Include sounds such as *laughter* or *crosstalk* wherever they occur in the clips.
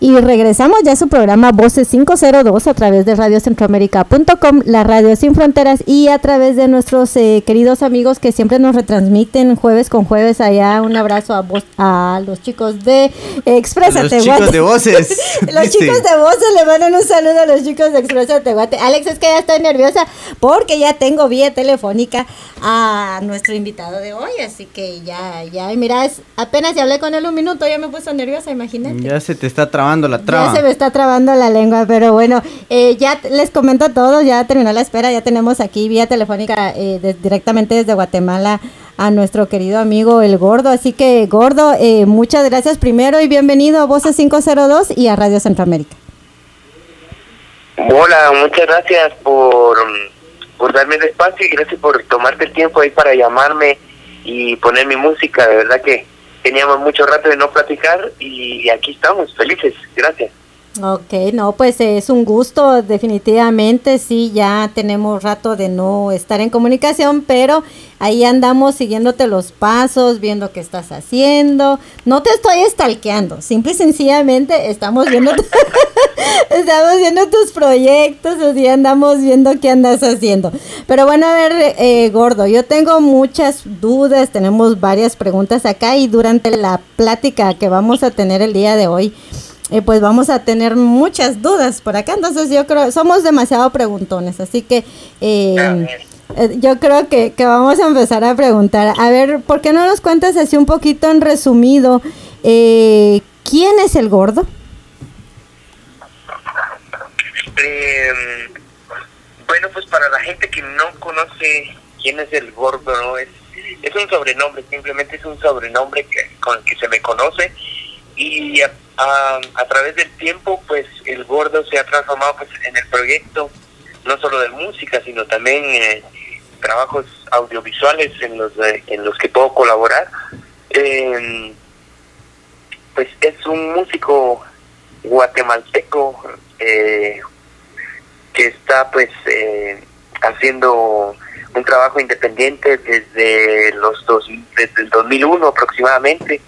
Y regresamos ya a su programa Voces 502 a través de radiocentroamérica.com, la radio sin fronteras y a través de nuestros eh, queridos amigos que siempre nos retransmiten jueves con jueves allá. Un abrazo a, a los chicos de Exprésate Los chicos de Voces. *laughs* los chicos de Voces le mandan un saludo a los chicos de Exprésate Guate. Alex, es que ya estoy nerviosa porque ya tengo vía telefónica a nuestro invitado de hoy, así que ya, ya, mira, es, apenas ya hablé con él un minuto, ya me puso nerviosa, imagínate. Ya se te está trabando la traba. Ya se me está trabando la lengua, pero bueno, eh, ya les comento a todos, ya terminó la espera, ya tenemos aquí vía telefónica eh, directamente desde Guatemala a nuestro querido amigo El Gordo. Así que, Gordo, eh, muchas gracias primero y bienvenido a Voces 502 y a Radio Centroamérica. Hola, muchas gracias por, por darme el espacio y gracias por tomarte el tiempo ahí para llamarme y poner mi música. De verdad que teníamos mucho rato de no platicar y aquí estamos, felices. Gracias. Ok, no, pues es un gusto, definitivamente, sí, ya tenemos rato de no estar en comunicación, pero ahí andamos siguiéndote los pasos, viendo qué estás haciendo. No te estoy estalqueando, simple y sencillamente estamos viendo, *laughs* estamos viendo tus proyectos, así andamos viendo qué andas haciendo. Pero bueno, a ver, eh, Gordo, yo tengo muchas dudas, tenemos varias preguntas acá y durante la plática que vamos a tener el día de hoy, eh, pues vamos a tener muchas dudas por acá. Entonces yo creo, somos demasiado preguntones, así que eh, eh, yo creo que, vamos a empezar a preguntar. A ver, ¿por qué no nos cuentas así un poquito en resumido quién es el gordo? bueno, pues para la gente que no conoce quién es el gordo, ¿no? Es, es un sobrenombre, simplemente es un sobrenombre que, con el que se me conoce y a, a, través del tiempo pues el gordo se ha transformado pues en el proyecto no solo de música sino también eh, trabajos audiovisuales en los en los que puedo colaborar. Eh, pues es un músico guatemalteco eh, que está pues eh, haciendo un trabajo independiente desde los dos, desde el 2001 aproximadamente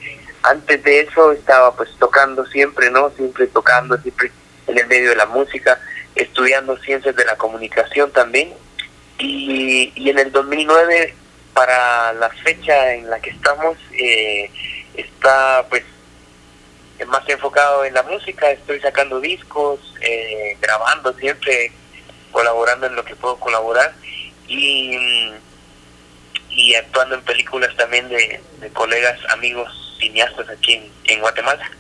antes de eso estaba pues tocando siempre, ¿no? Siempre tocando, siempre en el medio de la música, estudiando ciencias de la comunicación también. Y, y en el 2009, para la fecha en la que estamos, eh, está pues más enfocado en la música, estoy sacando discos, eh, grabando siempre, colaborando en lo que puedo colaborar y, y actuando en películas también de, de colegas, amigos cineastas aquí en, Guatemala.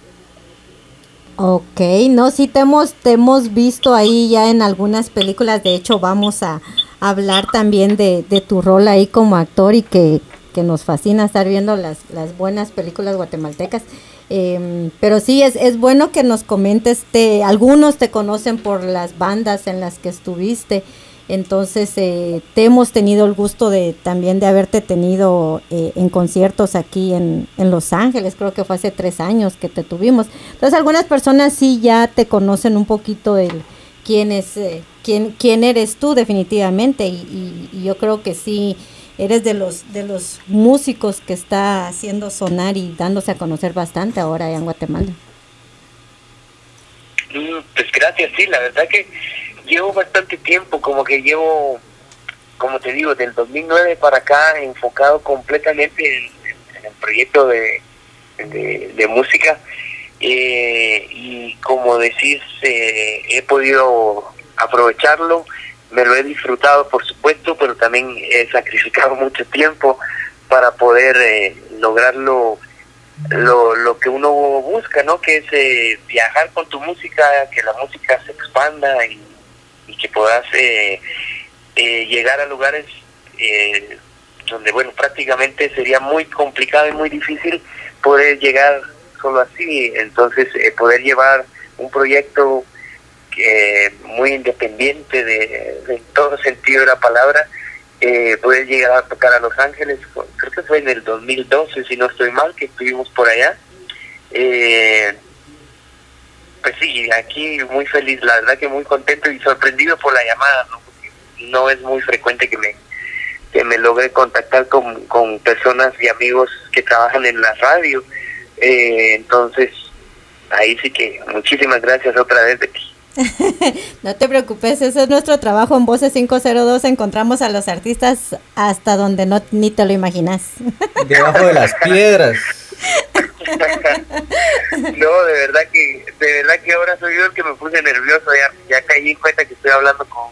Ok, no, sí te hemos, te hemos visto ahí ya en algunas películas, de hecho vamos a hablar también de, tu rol ahí como actor y que, nos fascina estar viendo las, las buenas películas guatemaltecas. Em, pero sí, es, es bueno que nos comentes, te, algunos te conocen por las bandas en las que estuviste. Entonces, eh, te hemos tenido el gusto de también de haberte tenido eh, en conciertos aquí en, en, Los Ángeles, creo que fue hace tres años que te tuvimos. Entonces, algunas personas sí ya te conocen un poquito el quién es, eh, quién, quién eres tú definitivamente y, y, yo creo que sí eres de los de los músicos que está haciendo sonar y dándose a conocer bastante ahora en Guatemala. Mm, pues gracias, sí, la verdad que llevo bastante tiempo, como que llevo, como te digo, del 2009 para acá enfocado completamente en, el proyecto de, música. Eh, y como decís, eh, he podido aprovecharlo, me lo he disfrutado por supuesto, pero también he sacrificado *laughs* mucho tiempo para poder eh, lograrlo lo, lo que uno busca, ¿no? Que es viajar con tu música, que la música se expanda y y que puedas eh, eh, llegar a lugares eh, donde, bueno, prácticamente sería muy complicado y muy difícil poder llegar solo así. Entonces, poder llevar un proyecto muy independiente de, en todo sentido de la palabra, poder llegar a tocar a Los Ángeles, creo que fue en el 2012, si no estoy mal, que estuvimos por allá. Eh, pues sí, aquí muy feliz, la verdad que muy contento y sorprendido por la llamada, ¿no? no es muy frecuente que me que me logre contactar con, con personas y amigos que trabajan en la radio, eh, entonces ahí sí que muchísimas gracias otra vez, Betty. *laughs* no te preocupes, ese es nuestro trabajo en Voces 502. Encontramos a los artistas hasta donde no ni te lo imaginas. Debajo de las piedras. *laughs* no, de verdad que de verdad que ahora soy yo el que me puse nervioso. Ya, ya caí en cuenta que estoy hablando con,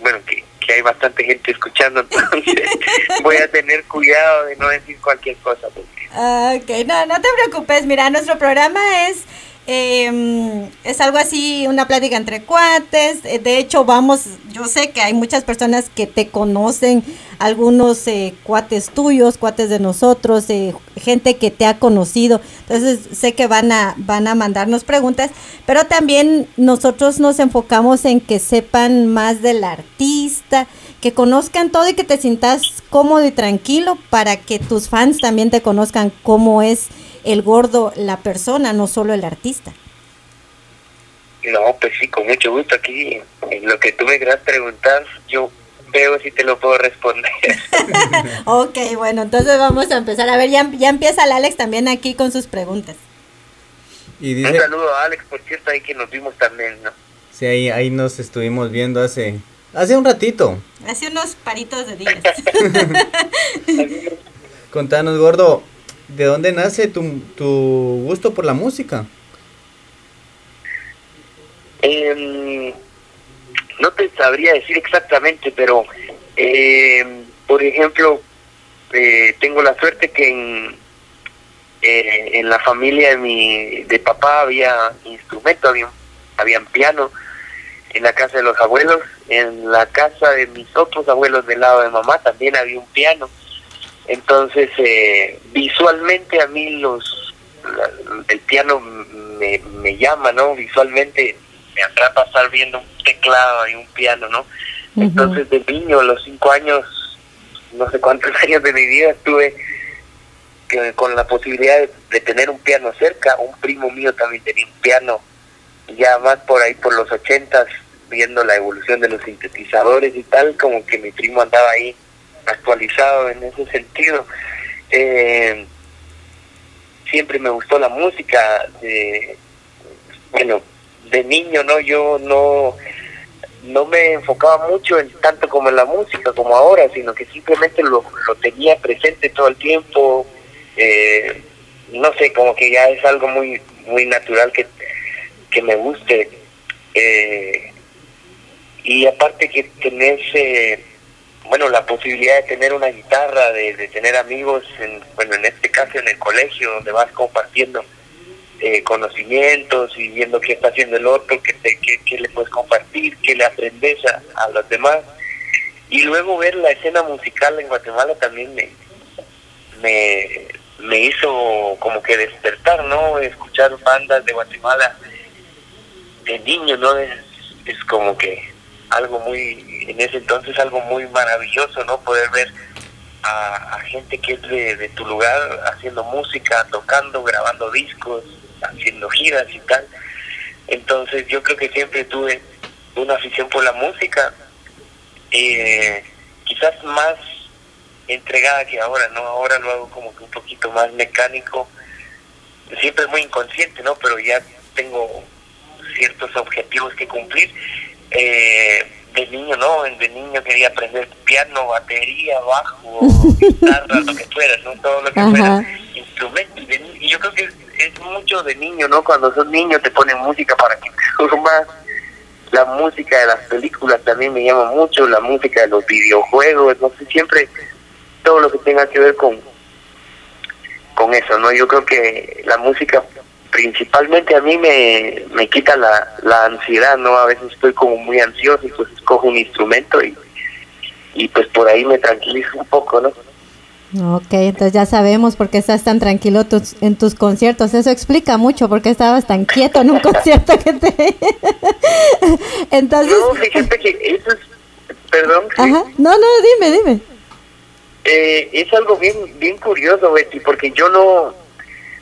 bueno, que, que hay bastante gente escuchando, *laughs* entonces voy a tener cuidado de no decir cualquier cosa. Porque... Ah, ok, no, no te preocupes. Mira, nuestro programa es eh, es algo así, una plática entre cuates. Eh, de hecho, vamos, yo sé que hay muchas personas que te conocen, algunos eh, cuates tuyos, cuates de nosotros, eh, gente que te ha conocido. Entonces, sé que van a, van a mandarnos preguntas, pero también nosotros nos enfocamos en que sepan más del artista, que conozcan todo y que te sientas cómodo y tranquilo para que tus fans también te conozcan cómo es el gordo la persona, no solo el artista. No, pues sí, con mucho gusto aquí. En lo que tú me quieras preguntar, yo veo si te lo puedo responder. *laughs* ok, bueno, entonces vamos a empezar. A ver, ya, ya empieza el Alex también aquí con sus preguntas. Y dice, Un saludo a Alex, por cierto, ahí que nos vimos también, ¿no? Sí, ahí, ahí nos estuvimos viendo hace, hace un ratito. Hace unos paritos de días. *laughs* Contanos, gordo, ¿De dónde nace tu, tu gusto por la música? Eh, no te sabría decir exactamente, pero eh, por ejemplo, eh, tengo la suerte que en, eh, en la familia de mi de papá había instrumento, había, había piano en la casa de los abuelos, en la casa de mis otros abuelos del lado de mamá también había un piano entonces, eh, visualmente a mí los el piano me, me llama, ¿no? Visualmente me atrapa estar viendo un teclado y un piano, ¿no? Entonces, de niño, a los cinco años, no sé cuántos *laughs* años de mi vida estuve que, con la posibilidad de, tener un piano cerca. Un primo mío también tenía un piano, ya más por ahí por los ochentas, viendo la evolución de los sintetizadores y tal, como que mi primo andaba ahí actualizado en ese sentido. Eh, siempre me gustó la música, de, bueno, de niño, ¿no? Yo no, no me enfocaba mucho en tanto como en la música como ahora, sino que simplemente lo, lo tenía presente todo el tiempo. Eh, no sé, como que ya es algo muy muy natural que, que me guste. Eh, y aparte que tenés bueno, la posibilidad de tener una guitarra, de, tener amigos, en, bueno, en este caso en el colegio, donde vas compartiendo eh, conocimientos y viendo qué está haciendo el otro, qué, qué, le puedes compartir, qué le aprendes a, los demás. Y luego ver la escena musical en Guatemala también me, me, me hizo como que despertar, ¿no? Escuchar bandas de Guatemala de niño, ¿no? Es, es como que algo muy, en ese entonces algo muy maravilloso, ¿no? Poder ver a, gente que es de, tu lugar haciendo música, tocando, grabando discos, haciendo giras y tal. Entonces yo creo que siempre tuve una afición por la música, eh, quizás más entregada que ahora, ¿no? Ahora lo hago como que un poquito más mecánico, siempre muy inconsciente, ¿no? Pero ya tengo ciertos objetivos que cumplir eh, de niño, ¿no? De niño quería aprender piano, batería, bajo, *laughs* guitarra, lo que fuera, ¿no? Todo lo que fuera instrumento. Y yo creo que es, mucho de niño, ¿no? Cuando sos niño te ponen música para que más. La música de las películas también me llama mucho, la música de los videojuegos, no sé, siempre todo lo que tenga que ver con con eso, ¿no? Yo creo que la música principalmente a mí me, me quita la, la ansiedad, ¿no? A veces estoy como muy ansioso y pues escojo un instrumento y, y pues por ahí me tranquilizo un poco, ¿no? Ok, entonces ya sabemos por qué estás tan tranquilo tus, en tus conciertos. Eso explica mucho por qué estabas tan quieto en un *laughs* concierto que te... *laughs* entonces... No, fíjate que eso es... Perdón. Ajá. No, no, dime, dime. Eh, es algo bien, bien curioso, Betty, porque yo no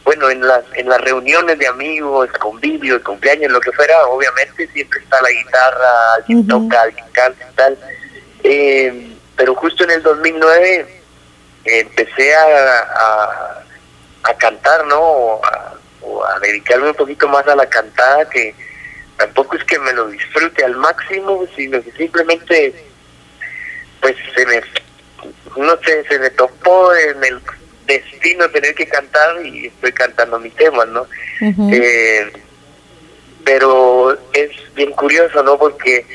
bueno, en las, en las reuniones de amigos, convivios, cumpleaños, lo que fuera, obviamente siempre está la guitarra, alguien toca, alguien canta y tal. Eh, pero justo en el 2009 empecé a, a, cantar, ¿no? o a dedicarme un poquito más a la cantada, que tampoco es que me lo disfrute al máximo, sino que simplemente, pues se me, no sé, se me topó en el destino tener que cantar y estoy cantando mi tema, ¿no? eh, pero es bien curioso, ¿no? Porque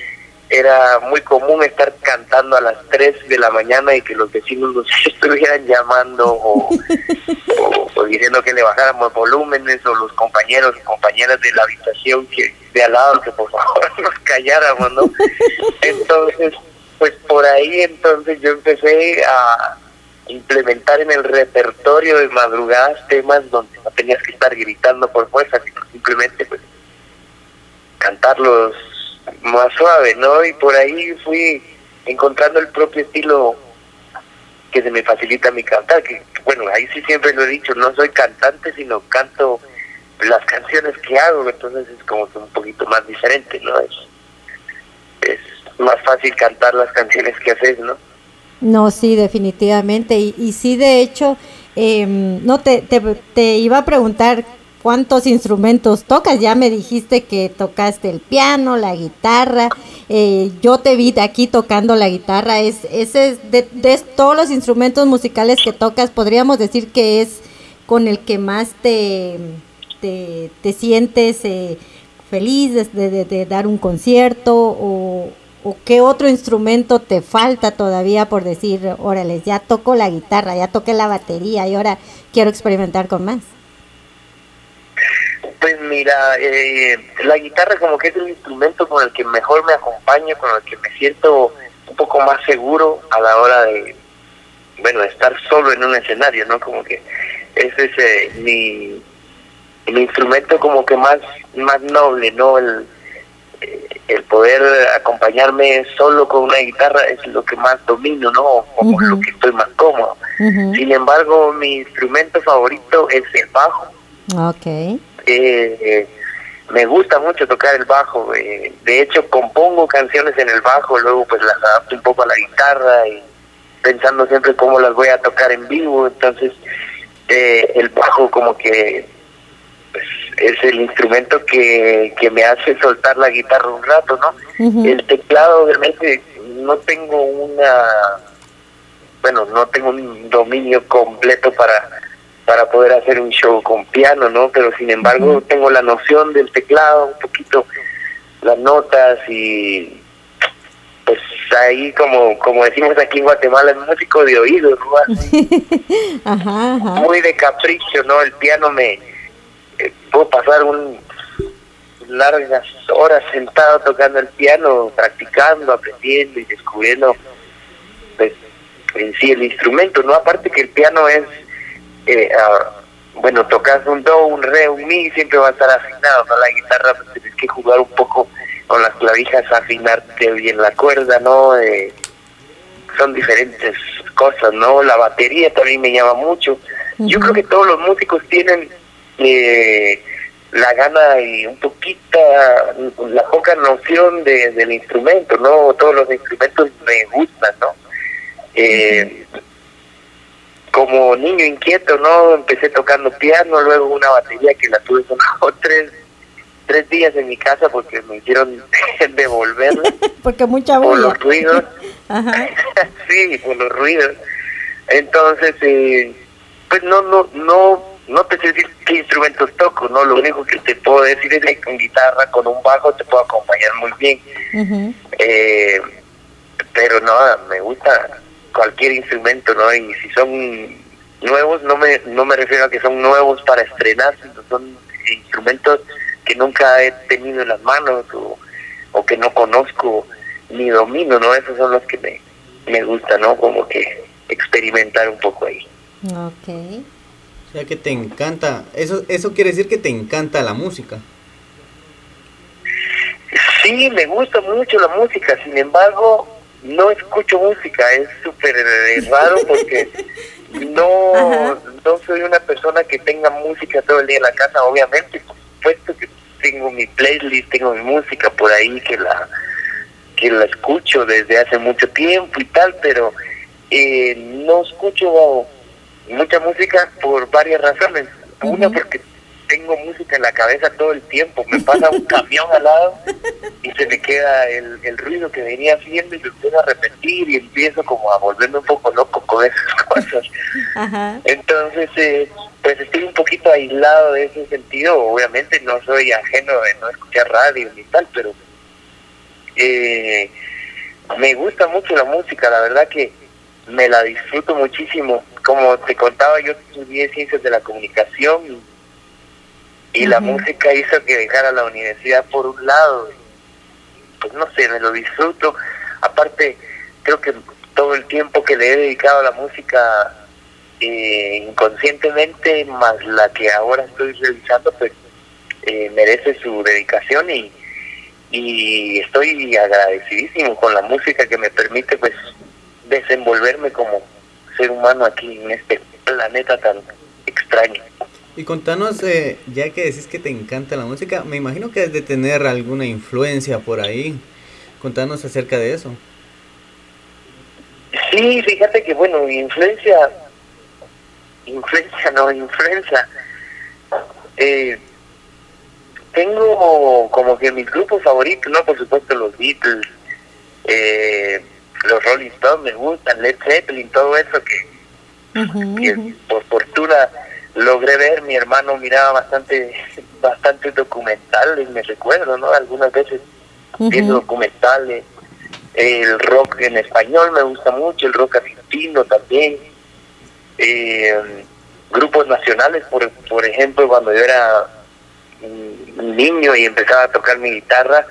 era muy común estar cantando a las 3 de la mañana y que los vecinos nos *laughs* estuvieran llamando o, diciendo que le bajáramos volúmenes o los compañeros y compañeras de la habitación que de al lado que por favor *laughs* nos calláramos, ¿no? *laughs* Entonces, pues por ahí entonces yo empecé a implementar en el repertorio de madrugadas temas donde no tenías que estar gritando por fuerza, sino simplemente pues cantarlos más suave, ¿no? Y por ahí fui encontrando el propio estilo que se me facilita mi cantar, que bueno, ahí sí siempre lo he dicho, no soy cantante, sino canto las canciones que hago, entonces es como que un poquito más diferente, ¿no? Es, es más fácil cantar las canciones que haces, ¿no? No, sí, definitivamente. Y, y sí, de hecho, eh, no te, te, te iba a preguntar ¿Cuántos instrumentos tocas? Ya me dijiste que tocaste el piano, la guitarra. Eh, yo te vi de aquí tocando la guitarra. Es, ese es de, todos los instrumentos musicales que tocas, podríamos decir que es con el que más te, te, sientes eh, feliz de, de, dar un concierto o, o qué otro instrumento te falta todavía por decir, órale, ya toco la guitarra, ya toqué la batería y ahora quiero experimentar con más. Pues mira, eh, la guitarra como que es el instrumento con el que mejor me acompaño, con el que me siento un poco más seguro a la hora de, bueno, estar solo en un escenario, ¿no? Como que ese es eh, mi, instrumento como que más, más noble, ¿no? El, el poder acompañarme solo con una guitarra es lo que más domino, ¿no? Como lo que estoy más cómodo. Sin embargo, mi instrumento favorito es el bajo. Okay eh, me gusta mucho tocar el bajo. Eh, de hecho, compongo canciones en el bajo, luego pues las adapto un poco a la guitarra y pensando siempre cómo las voy a tocar en vivo. Entonces, eh, el bajo como que pues, es el instrumento que, que me hace soltar la guitarra un rato, ¿no? El teclado, obviamente, no tengo una... Bueno, no tengo un dominio completo para para poder hacer un show con piano, ¿no? Pero sin embargo tengo la noción del teclado, un poquito las notas y pues ahí como como decimos aquí en Guatemala, es músico de oído, ¿no? *laughs* Muy de capricho, ¿no? El piano me... Eh, puedo pasar un largas horas sentado tocando el piano, practicando, aprendiendo y descubriendo pues, en sí el instrumento, ¿no? Aparte que el piano es eh, bueno, tocas un do, un re, un mi, siempre va a estar afinado, ¿no? La guitarra pues, tienes que jugar un poco con las clavijas, afinarte bien la cuerda, ¿no? Eh, son diferentes cosas, ¿no? La batería también me llama mucho. Yo creo que todos los músicos tienen eh, la gana y un poquita, la poca noción de, del instrumento, ¿no? Todos los instrumentos me gustan, ¿no? Eh, como niño inquieto, ¿no? Empecé tocando piano, luego una batería que la tuve como *laughs* tres, tres días en mi casa porque me hicieron *laughs* devolverla. *laughs* porque mucha Por los ruidos. sí, por los ruidos. Entonces, eh, pues no, no, no, no te sé decir qué instrumentos toco, ¿no? Lo único que te puedo decir es que con guitarra, con un bajo te puedo acompañar muy bien. eh, pero no, me gusta cualquier instrumento, ¿no? Y si son nuevos, no me, no me refiero a que son nuevos para estrenar, sino son instrumentos que nunca he tenido en las manos o, o que no conozco ni domino, ¿no? Esos son los que me, me gusta, ¿no? Como que experimentar un poco ahí. Ok. O sea que te encanta, eso, eso quiere decir que te encanta la música. Sí, me gusta mucho la música, sin embargo, no escucho música, es súper raro porque *laughs* no, no soy una persona que tenga música todo el día en la casa, obviamente, por supuesto que tengo mi playlist, tengo mi música por ahí que la que la escucho desde hace mucho tiempo y tal, pero eh, no escucho mucha música por varias razones. Una porque tengo música en la cabeza todo el tiempo. Me pasa un *laughs* camión al lado y se me queda el, el ruido que venía haciendo y lo empiezo a repetir y empiezo como a volverme un poco loco con esas *laughs* cosas. Entonces, eh, pues estoy un poquito aislado de ese sentido. Obviamente no soy ajeno de no escuchar radio ni tal, pero eh, me gusta mucho la música. La verdad que me la disfruto muchísimo. Como te contaba, yo estudié ciencias de la comunicación y, la música hizo que dejara la universidad por un lado. Pues no sé, me lo disfruto. Aparte, creo que todo el tiempo que le he dedicado a la música eh, inconscientemente, más la que ahora estoy realizando, pues eh, merece su dedicación y, y estoy agradecidísimo con la música que me permite pues desenvolverme como ser humano aquí en este planeta tan extraño. Y contanos, eh, ya que decís que te encanta la música, me imagino que has de tener alguna influencia por ahí. Contanos acerca de eso. Sí, fíjate que bueno, influencia, influencia, no, influencia. Eh, tengo como que mis grupos favoritos, ¿no? Por supuesto los Beatles, eh, los Rolling Stones me gustan, Led Zeppelin, todo eso que, por fortuna logré ver, mi hermano miraba bastante bastante documentales, me recuerdo, ¿no? Algunas veces viendo documentales, el rock en español me gusta mucho, el rock argentino también, eh, grupos nacionales, por, por ejemplo, cuando yo era un niño y empezaba a tocar mi guitarra,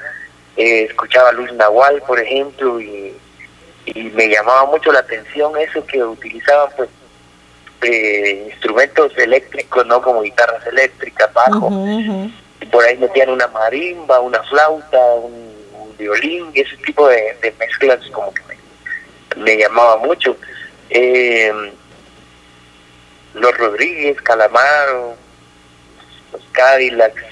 eh, escuchaba a Luis Nahual, por ejemplo, y y me llamaba mucho la atención eso que utilizaban pues eh, instrumentos eléctricos, ¿no? Como guitarras eléctricas, bajo. Y por ahí metían una marimba, una flauta, un, violín, y ese tipo de, mezclas como que me, llamaba mucho. Eh, los Rodríguez, Calamaro, los Cadillacs,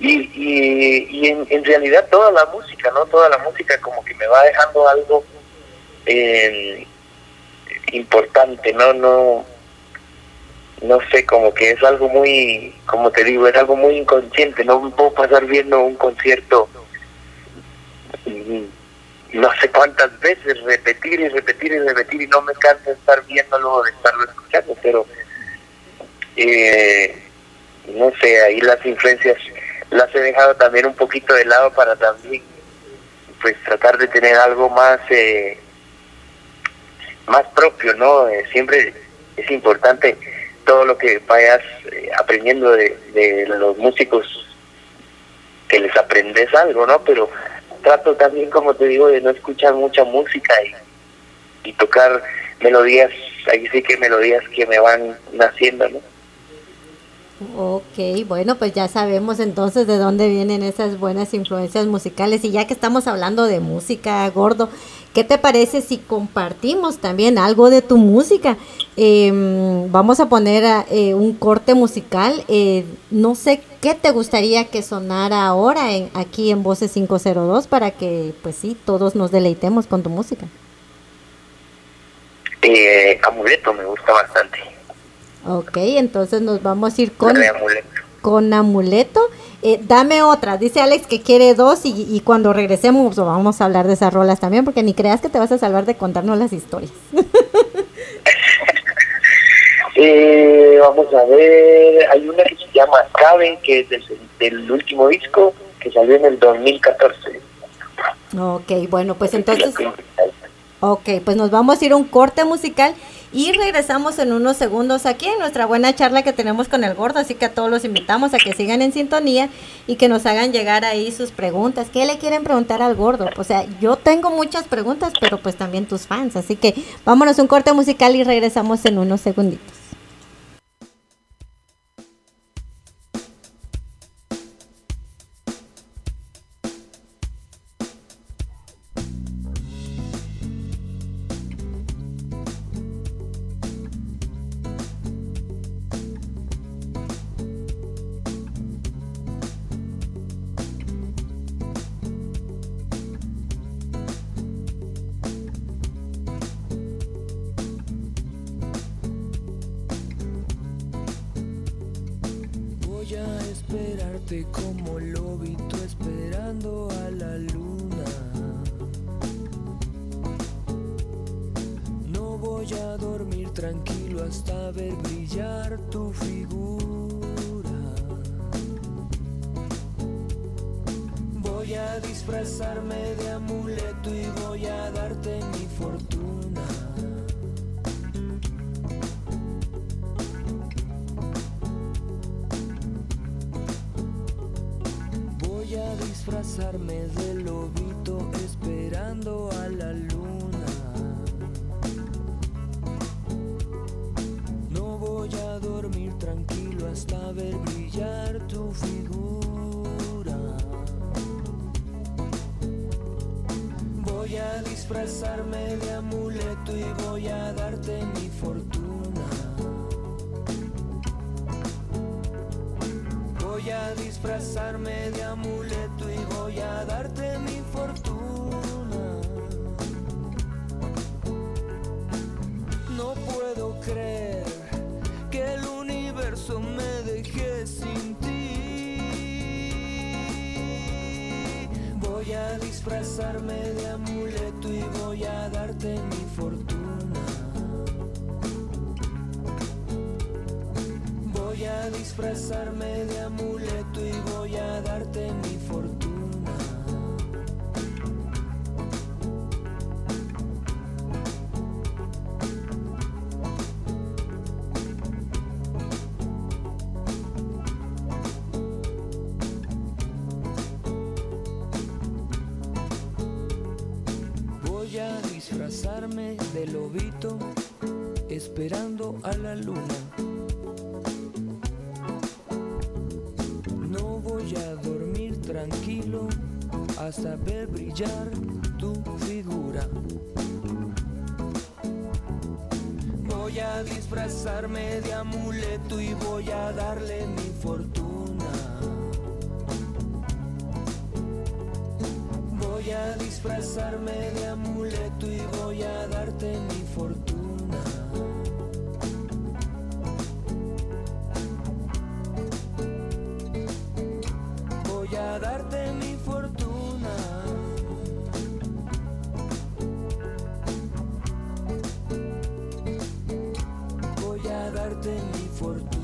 y, y, y en, en realidad toda la música, ¿no? Toda la música como que me va dejando algo eh, importante, no, no, no sé, como que es algo muy, como te digo, es algo muy inconsciente, no puedo pasar viendo un concierto mm, no sé cuántas veces, repetir y repetir y repetir y no me cansa estar viéndolo, de estarlo escuchando, pero eh, no sé, ahí las influencias las he dejado también un poquito de lado para también pues tratar de tener algo más eh, más propio, ¿no? Eh, siempre es importante todo lo que vayas eh, aprendiendo de, los músicos, que les aprendes algo, ¿no? Pero trato también, como te digo, de no escuchar mucha música y, y tocar melodías, ahí sí que melodías que me van naciendo, ¿no? Ok, bueno, pues ya sabemos entonces de dónde vienen esas buenas influencias musicales y ya que estamos hablando de música, gordo, ¿Qué te parece si compartimos también algo de tu música? Em, vamos a poner eh, un corte musical. Eh, no sé qué te gustaría que sonara ahora en, aquí en Voces 502 para que, pues sí, todos nos deleitemos con tu música. Eh, amuleto me gusta bastante. Ok, entonces nos vamos a ir con, con amuleto. Eh, dame otra, dice Alex que quiere dos y, cuando regresemos vamos a hablar de esas rolas también, porque ni creas que te vas a salvar de contarnos las historias. *laughs* Eh, vamos a ver, hay una que se llama Cabe, que es del, último disco que salió en el 2014. Ok, bueno, pues entonces... Ok, pues nos vamos a ir a un corte musical y regresamos en unos segundos aquí en nuestra buena charla que tenemos con el gordo, así que a todos los invitamos a que sigan en sintonía y que nos hagan llegar ahí sus preguntas. ¿Qué le quieren preguntar al gordo? O sea, yo tengo muchas preguntas, pero pues también tus fans, así que vámonos un corte musical y regresamos en unos segunditos. verte como lobito esperando a la luna. No voy a dormir tranquilo hasta ver brillar tu figura. Voy a disfrazarme de amor darte mi fortuna.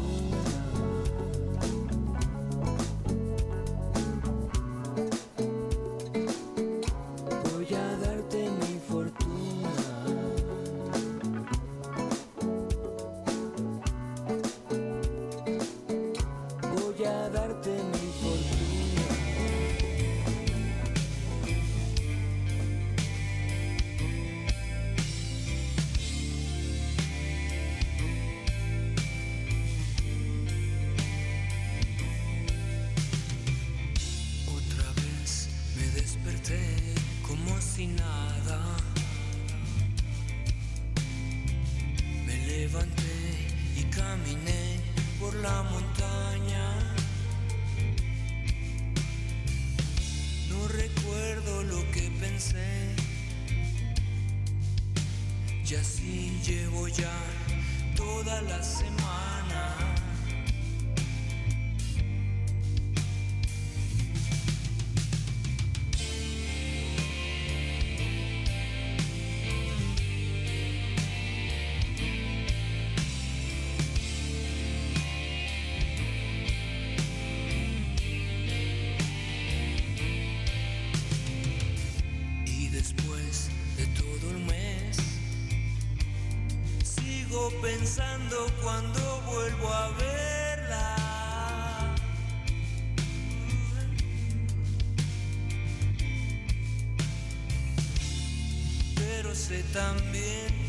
también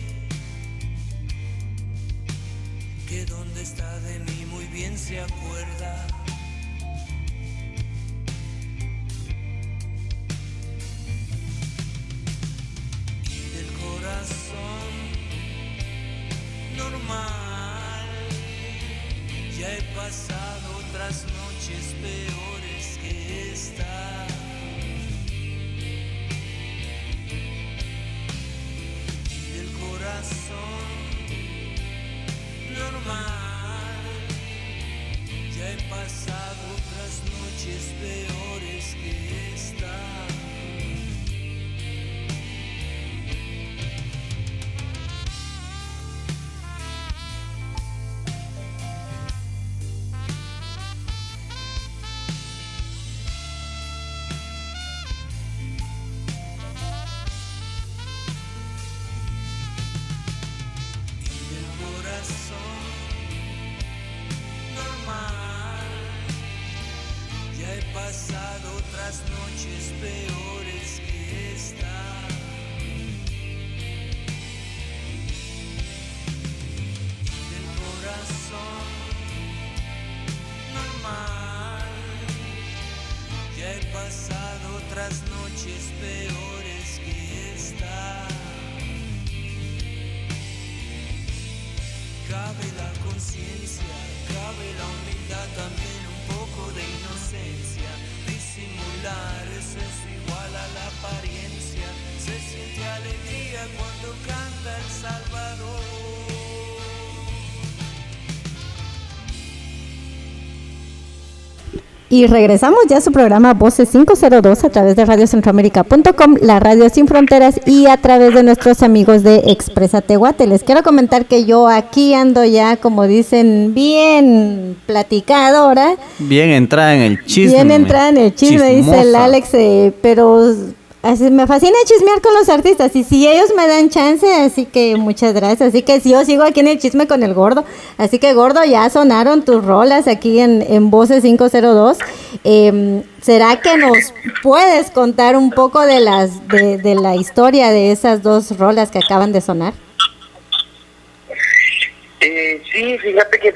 pasado otras noches peores que esta. Y regresamos ya a su programa Voces 502 a través de radiocentroamérica.com, la radio sin fronteras y a través de nuestros amigos de Expresa Tehuate. Les quiero comentar que yo aquí ando ya, como dicen, bien platicadora. Bien entrada en el chisme. Bien entrada en el chisme, dice el. Alex, eh, pero así me fascina chismear con los artistas y si ellos me dan chance, así que muchas gracias. Así que si yo sigo aquí en el chisme con el gordo, así que gordo, ya sonaron tus rolas aquí en, en Voces 502. Eh, ¿Será que nos puedes contar un poco de las de, de la historia de esas dos rolas que acaban de sonar? Eh, sí, fíjate que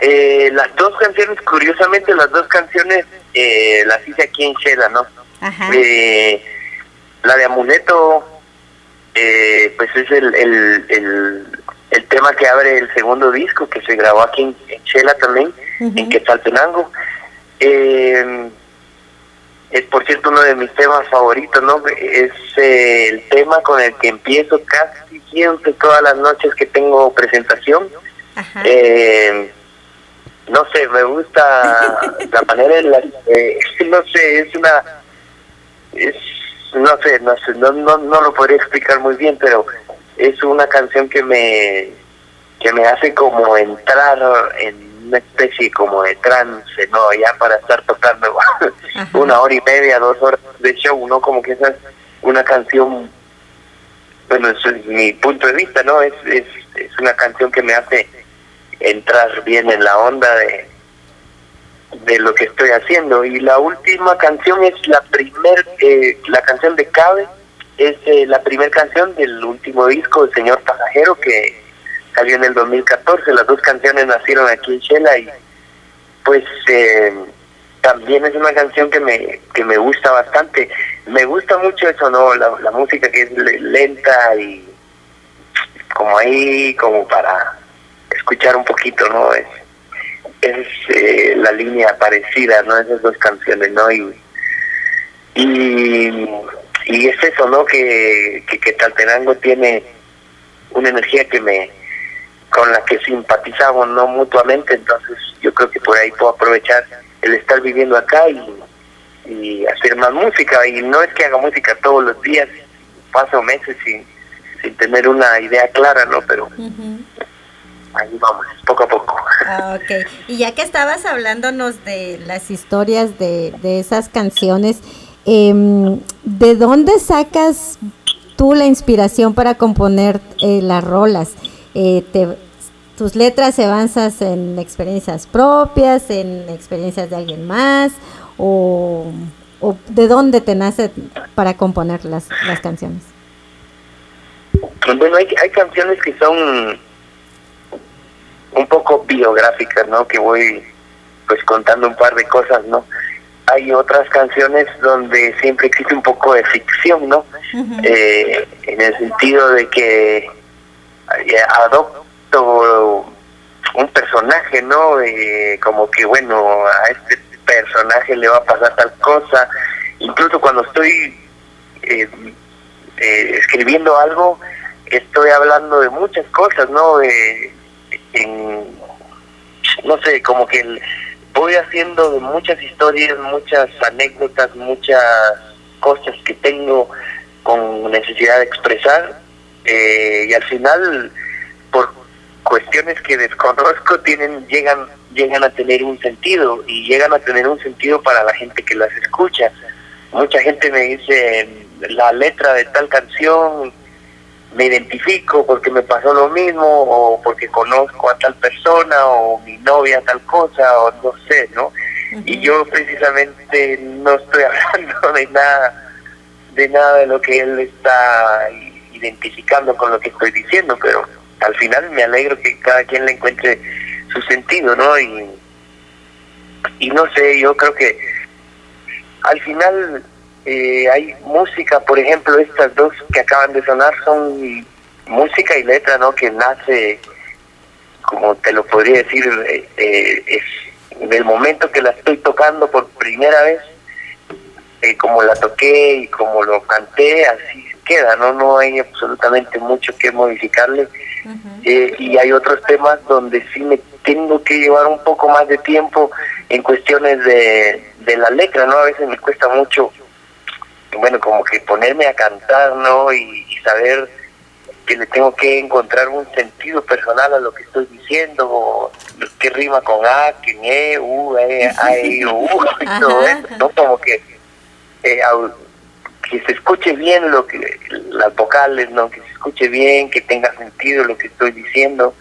eh, las dos canciones, curiosamente, las dos canciones eh, las hice aquí en Shela, ¿no? Ajá. Eh, la de Amuleto, eh, pues es el, el, el, el tema que abre el segundo disco que se grabó aquí en, en Shela también, en Quetzaltenango. Eh, es por cierto uno de mis temas favoritos, ¿no? Es eh, el tema con el que empiezo casi siempre todas las noches que tengo presentación. Ajá. Eh, no sé, me gusta *laughs* la manera en la *laughs* no sé, es una, es, no sé, no sé, no, no, no lo podría explicar muy bien, pero es una canción que me, que me hace como entrar en una especie como de trance, ¿no? Ya para estar tocando *laughs* una hora y media, dos horas de show, ¿no? Como que esa es una canción, bueno, eso es mi punto de vista, ¿no? Es, es, es una canción que me hace entrar bien en la onda de, de lo que estoy haciendo. Y la última canción es la primer, eh, la canción de Cabe, es eh, la primera canción del último disco del Señor Pasajero que salió en el 2014. Las dos canciones nacieron aquí en Shela y pues eh, también es una canción que me, que me gusta bastante. Me gusta mucho eso, ¿no? La, la música que es le- lenta y como ahí, como para escuchar un poquito, ¿no? Es, es eh, la línea parecida, ¿no? Esas dos canciones, ¿no? Y, y, y es eso, ¿no? Que, que, que tiene una energía que me con la que simpatizamos no mutuamente entonces yo creo que por ahí puedo aprovechar el estar viviendo acá y, y hacer más música y no es que haga música todos los días paso meses sin, sin tener una idea clara no pero ahí vamos poco a poco Ah, ok. Y ya que estabas hablándonos de las historias de, de esas canciones, em, ¿de dónde sacas tú la inspiración para componer eh, las rolas? Eh, te- ¿Tus letras se basas en experiencias propias, en experiencias de alguien más? ¿O, o de dónde te nace para componer las, las canciones? Bueno, hay, hay canciones que son un poco biográficas, ¿no? Que voy pues contando un par de cosas, ¿no? Hay otras canciones donde siempre existe un poco de ficción, ¿no? Eh, en el sentido de que eh, adopto un personaje, ¿no? Eh, como que, bueno, a este personaje le va a pasar tal cosa. Incluso cuando estoy eh, eh, escribiendo algo, estoy hablando de muchas cosas, ¿no? Eh, en, no sé, como que voy haciendo de muchas historias, muchas anécdotas, muchas cosas que tengo con necesidad de expresar eh, y al final por cuestiones que desconozco *laughs* tienen llegan llegan a tener un sentido y llegan a tener un sentido para la gente que las escucha. Mucha gente me dice la letra de tal canción me identifico porque me pasó lo mismo o porque conozco a tal persona o mi novia tal cosa o no sé, ¿no? y yo precisamente no estoy *laughs* hablando de nada, de nada de lo que él está identificando con lo que estoy diciendo, pero al final me alegro que cada quien le encuentre su sentido, ¿no? Y, y no sé, yo creo que al final eh, hay música, por ejemplo, estas dos que acaban de sonar son música y letra, ¿no? Que nace, como te lo podría decir, eh, eh, es del momento que la estoy tocando por primera vez, como la toqué y como lo canté, así queda, ¿no? No hay absolutamente mucho que modificarle. y hay otros temas donde sí me tengo que llevar un poco más de tiempo en cuestiones de, de la letra, ¿no? A veces me cuesta mucho bueno, como que ponerme a cantar, ¿no? Y, saber que le tengo que encontrar un sentido personal a lo que estoy diciendo, o qué rima con A, que E, U, E, A, E, U, *laughs* y todo eso, ¿no? Como que, eh, que se escuche bien lo que, las vocales, ¿no? Que se escuche bien, que tenga sentido lo que estoy diciendo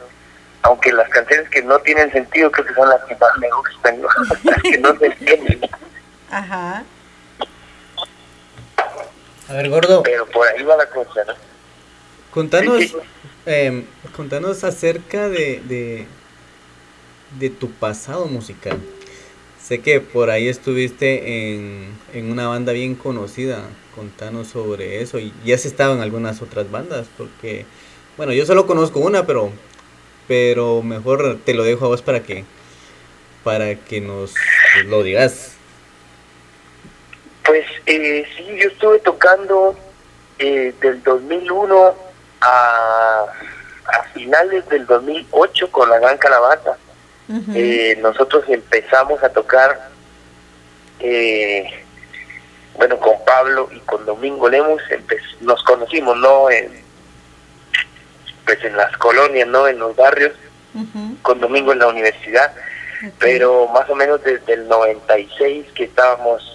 aunque las canciones que no tienen sentido creo que son las que más me gustan, ¿no? *laughs* las que no se entienden. Ajá. A ver, gordo. Pero por ahí va la cosa, ¿no? Contanos, eh, contanos acerca de, de, tu pasado musical. Sé que por ahí estuviste en, en una banda bien conocida. Contanos sobre eso. Y ya has estado en algunas otras bandas, porque, bueno, yo solo conozco una, pero, pero mejor te lo dejo a vos para que, para que nos lo digas. Pues eh, sí, yo estuve tocando eh, del 2001 a, a finales del 2008 con la Gran Calabaza. eh, nosotros empezamos a tocar, eh, bueno, con Pablo y con Domingo Lemus, nos conocimos, ¿no? En, pues en las colonias, ¿no? En los barrios, con Domingo en la universidad, pero más o menos desde el 96 que estábamos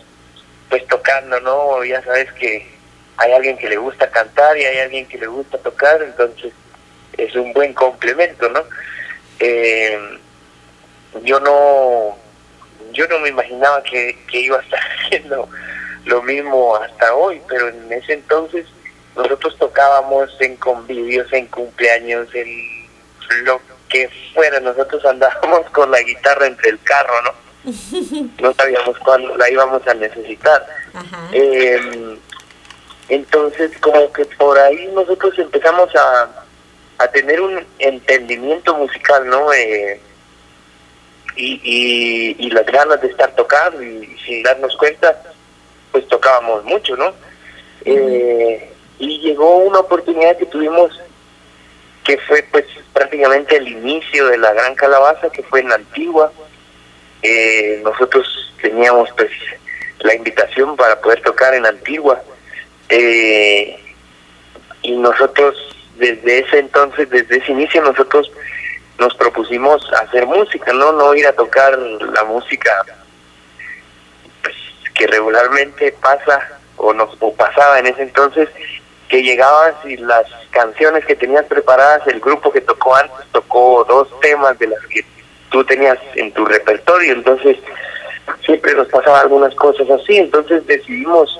pues tocando, ¿no? Ya sabes que hay alguien que le gusta cantar y hay alguien que le gusta tocar, entonces es un buen complemento, ¿no? Eh, yo no yo no me imaginaba que, iba a estar *laughs* haciendo lo mismo hasta hoy, pero en ese entonces nosotros tocábamos en convivios, en cumpleaños, en lo que fuera, nosotros andábamos *laughs* con la guitarra entre el carro, ¿no? No sabíamos cuándo la íbamos a necesitar. Em, entonces, como que por ahí nosotros empezamos a, a tener un entendimiento musical, ¿no? Eh, y, y, las ganas de estar tocando y, sin darnos cuenta, pues tocábamos mucho, ¿no? Eh, y llegó una oportunidad que tuvimos que fue pues prácticamente el inicio de la Gran Calabaza, que fue en la Antigua, eh, nosotros teníamos pues la invitación para poder tocar en Antigua. Eh, y nosotros desde ese entonces, desde ese inicio nosotros nos propusimos hacer música, no no ir a tocar la música pues, que regularmente pasa o nos o pasaba en ese entonces que llegabas y las canciones que tenías preparadas, el grupo que tocó antes tocó dos temas de las que tú tenías en tu repertorio, entonces siempre nos pasaban algunas cosas así, entonces decidimos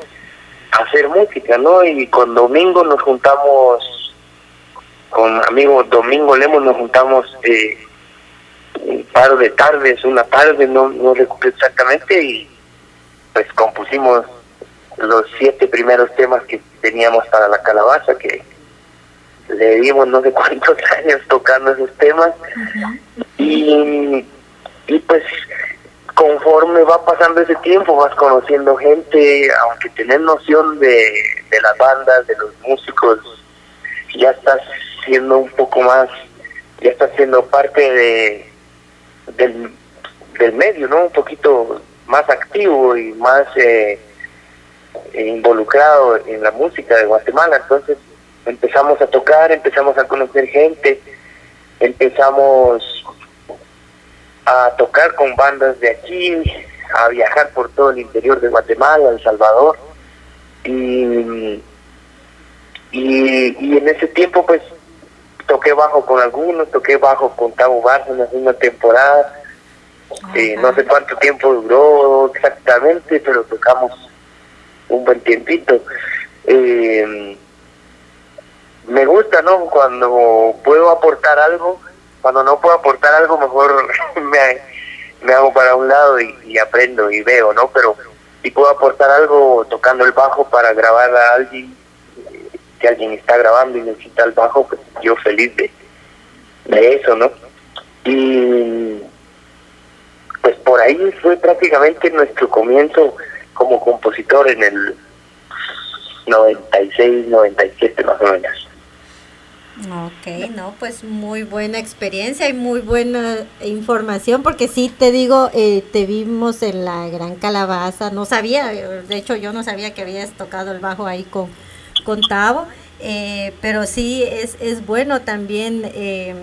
hacer música, ¿no? Y con Domingo nos juntamos, con amigo Domingo Lemos nos juntamos eh, un par de tardes, una tarde, no, no recuerdo exactamente, y pues compusimos los siete primeros temas que teníamos para la calabaza, que le dimos no sé *laughs* cuántos años tocando esos temas. Y, y pues conforme va pasando ese tiempo vas conociendo gente, aunque tenés noción de, de las bandas, de los músicos, ya estás siendo un poco más, ya estás siendo parte de del, del medio, ¿no? Un poquito más activo y más eh, involucrado en la música de Guatemala, entonces empezamos a tocar, empezamos a conocer gente, empezamos a tocar con bandas de aquí, a viajar por todo el interior de Guatemala, El Salvador. Y, y, en ese tiempo pues toqué bajo con algunos, toqué bajo con Tabo Barça en una temporada Eh, no sé cuánto tiempo duró exactamente, pero tocamos un buen tiempito. Eh, me gusta, ¿no? Cuando puedo aportar algo, cuando no puedo aportar algo, mejor *laughs* me, me hago para un lado y, aprendo y veo, ¿no? Pero si puedo aportar algo tocando el bajo para grabar a alguien, que alguien está grabando y necesita el bajo, pues yo feliz de, de eso, ¿no? Y pues por ahí fue prácticamente nuestro comienzo como compositor en el 96, 97 más o menos. Ok, no, pues muy buena experiencia y muy buena información, porque sí te digo, eh, te vimos en la Gran Calabaza, no sabía, de hecho yo no sabía que habías tocado el bajo ahí con, con Tavo, eh, pero sí es, es bueno también eh,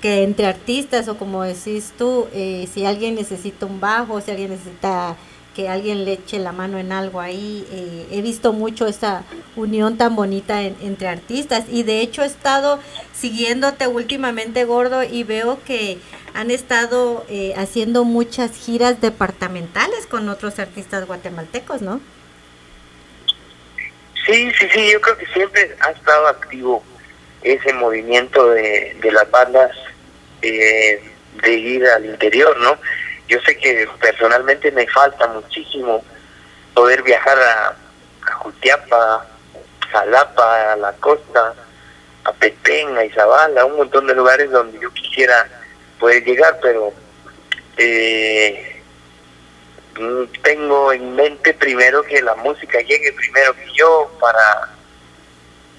que entre artistas o como decís tú, eh, si alguien necesita un bajo, si alguien necesita que alguien le eche la mano en algo ahí. Eh, he visto mucho esa unión tan bonita en- entre artistas y de hecho he estado siguiéndote últimamente, Gordo, y veo que han estado eh, haciendo muchas giras departamentales con otros artistas guatemaltecos, ¿no? Sí, sí, sí, yo creo que siempre ha estado activo ese movimiento de, de las bandas eh, de ir al interior, ¿no? Yo sé que personalmente me falta muchísimo poder viajar a, a Jutiapa, Jalapa, a la costa, a Petén, a Izabal, a un montón de lugares donde yo quisiera poder llegar, pero eh, mm, tengo en mente primero que la música llegue primero que yo para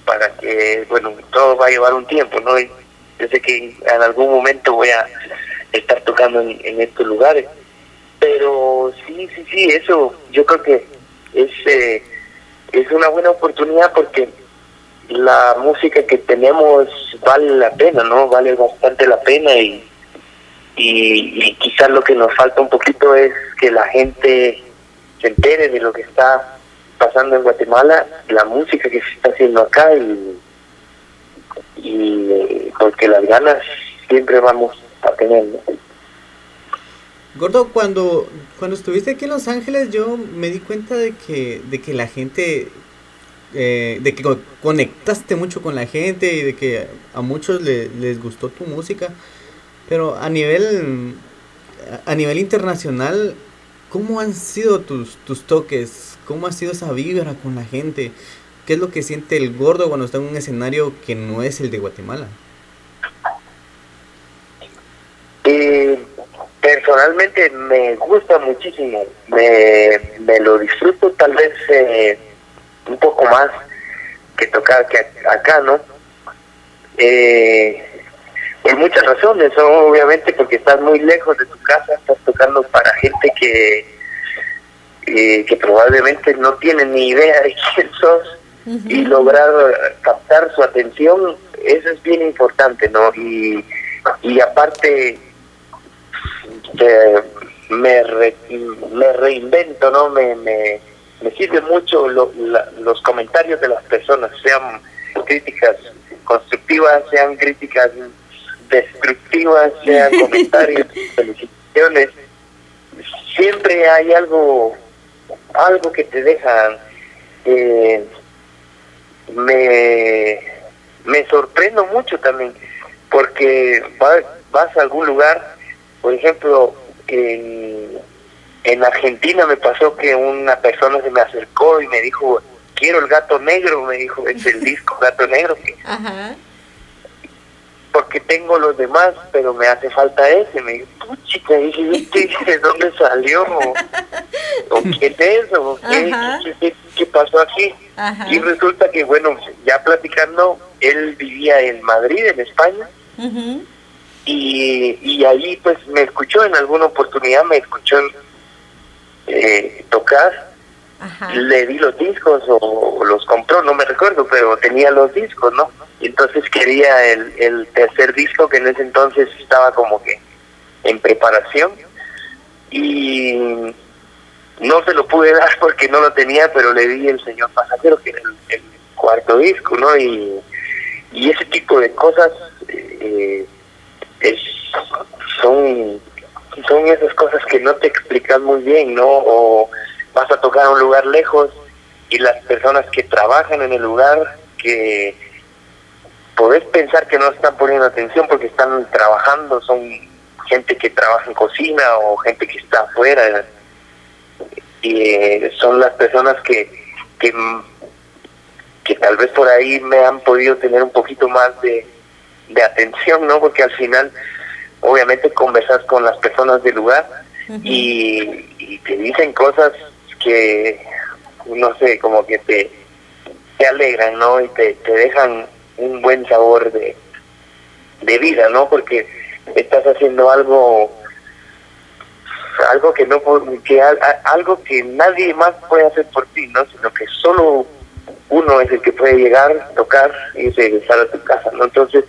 para que bueno todo va a llevar un tiempo no Y yo sé que en algún momento voy a estar tocando en, estos lugares. Pero sí sí sí eso yo creo que es eh, es una buena oportunidad porque la música que tenemos vale la pena no vale bastante la pena y y, y quizás lo que nos falta un poquito es que la gente se entere de lo que está pasando en Guatemala, la música que se está haciendo acá y, y eh, porque las ganas siempre vamos Gordo, cuando, cuando estuviste aquí en Los Ángeles, yo me di cuenta de que, de que la gente, eh, de que co- conectaste mucho con la gente y de que a muchos le- les gustó tu música. Pero a nivel, a nivel internacional, ¿cómo han sido tus, tus toques? ¿Cómo ha sido esa vibra con la gente? ¿Qué es lo que siente el gordo cuando está en un escenario que no es el de Guatemala? Eh, personalmente me gusta muchísimo, me, me lo disfruto tal vez eh, un poco más que tocar que ac- acá, ¿no? Eh, por muchas razones, obviamente porque estás muy lejos de tu casa, estás tocando para gente que eh, que probablemente no tiene ni idea de *laughs* quién sos y lograr captar su atención, eso es bien importante, ¿no? Y, y aparte eh, me, re- me reinvento, ¿no? Me, me, me sirve mucho lo- la- los comentarios de las personas, sean críticas constructivas, sean críticas destructivas, sean *laughs* comentarios, felicitaciones. Siempre hay algo, algo que te deja. eh, me, me sorprendo mucho también, porque va- vas a algún lugar, por ejemplo, en, en Argentina me pasó que una persona se me acercó y me dijo, quiero el gato negro, me dijo, es el *laughs* disco gato negro, que- Ajá. porque tengo los demás, pero me hace falta ese. Me dijo, chica, dije, ¿este *laughs* de dónde salió? ¿O, o quién es? ¿O qué, Ajá. qué, qué- qué pasó aquí? Ajá. Y resulta que, bueno, ya platicando, él vivía en Madrid, en España, Ujú. Y, y ahí pues me escuchó en alguna oportunidad, me escuchó eh, tocar, Ajá. le di los discos o los compró, no me recuerdo, pero tenía los discos, ¿no? Y entonces quería el, el tercer disco que en ese entonces estaba como que en preparación y no se lo pude dar *laughs* porque no lo tenía, pero le di el señor pasajero que era el, el cuarto disco, ¿no? Y, y ese tipo de cosas eh, es, son son esas cosas que no te explicas muy bien, ¿no? O vas a tocar a un lugar lejos y las personas que trabajan en el lugar, que podés pensar que no están poniendo atención porque están trabajando, son gente que trabaja en cocina o gente que está afuera. Y eh, son las personas que, que, que tal vez por ahí me han podido tener un poquito más de, de atención, ¿no? Porque al final, obviamente, conversas con las personas del lugar y, y te dicen cosas que, no sé, como que te, te alegran, ¿no? Y te, te dejan un buen sabor de, de vida, ¿no? Porque estás haciendo algo algo que no que algo que nadie más puede hacer por ti, ¿no? Sino que solo uno es el que puede llegar, tocar y regresar a tu casa, ¿no? Entonces,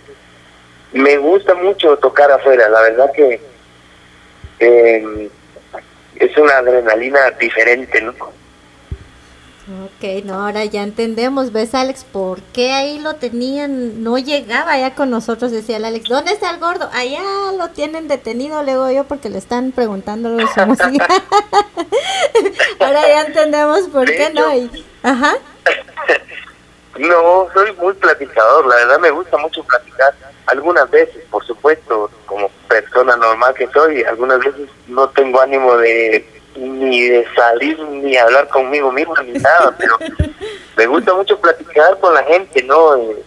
me gusta mucho tocar afuera, la verdad que eh, es una adrenalina diferente, ¿no? Ok, no, ahora ya entendemos, ¿ves Alex? ¿Por qué ahí lo tenían? No llegaba ya con nosotros, decía el Alex, ¿dónde está el gordo? Allá lo tienen detenido, le digo yo, porque le están preguntando de su música. ahora ya entendemos por qué no. Ajá. *laughs* No, soy muy platicador, la verdad me gusta mucho platicar. Algunas veces, por supuesto, como persona normal que soy, algunas veces no tengo ánimo de ni de salir ni hablar conmigo mismo ni *laughs* nada, pero me gusta mucho platicar con la gente, ¿no? Eh,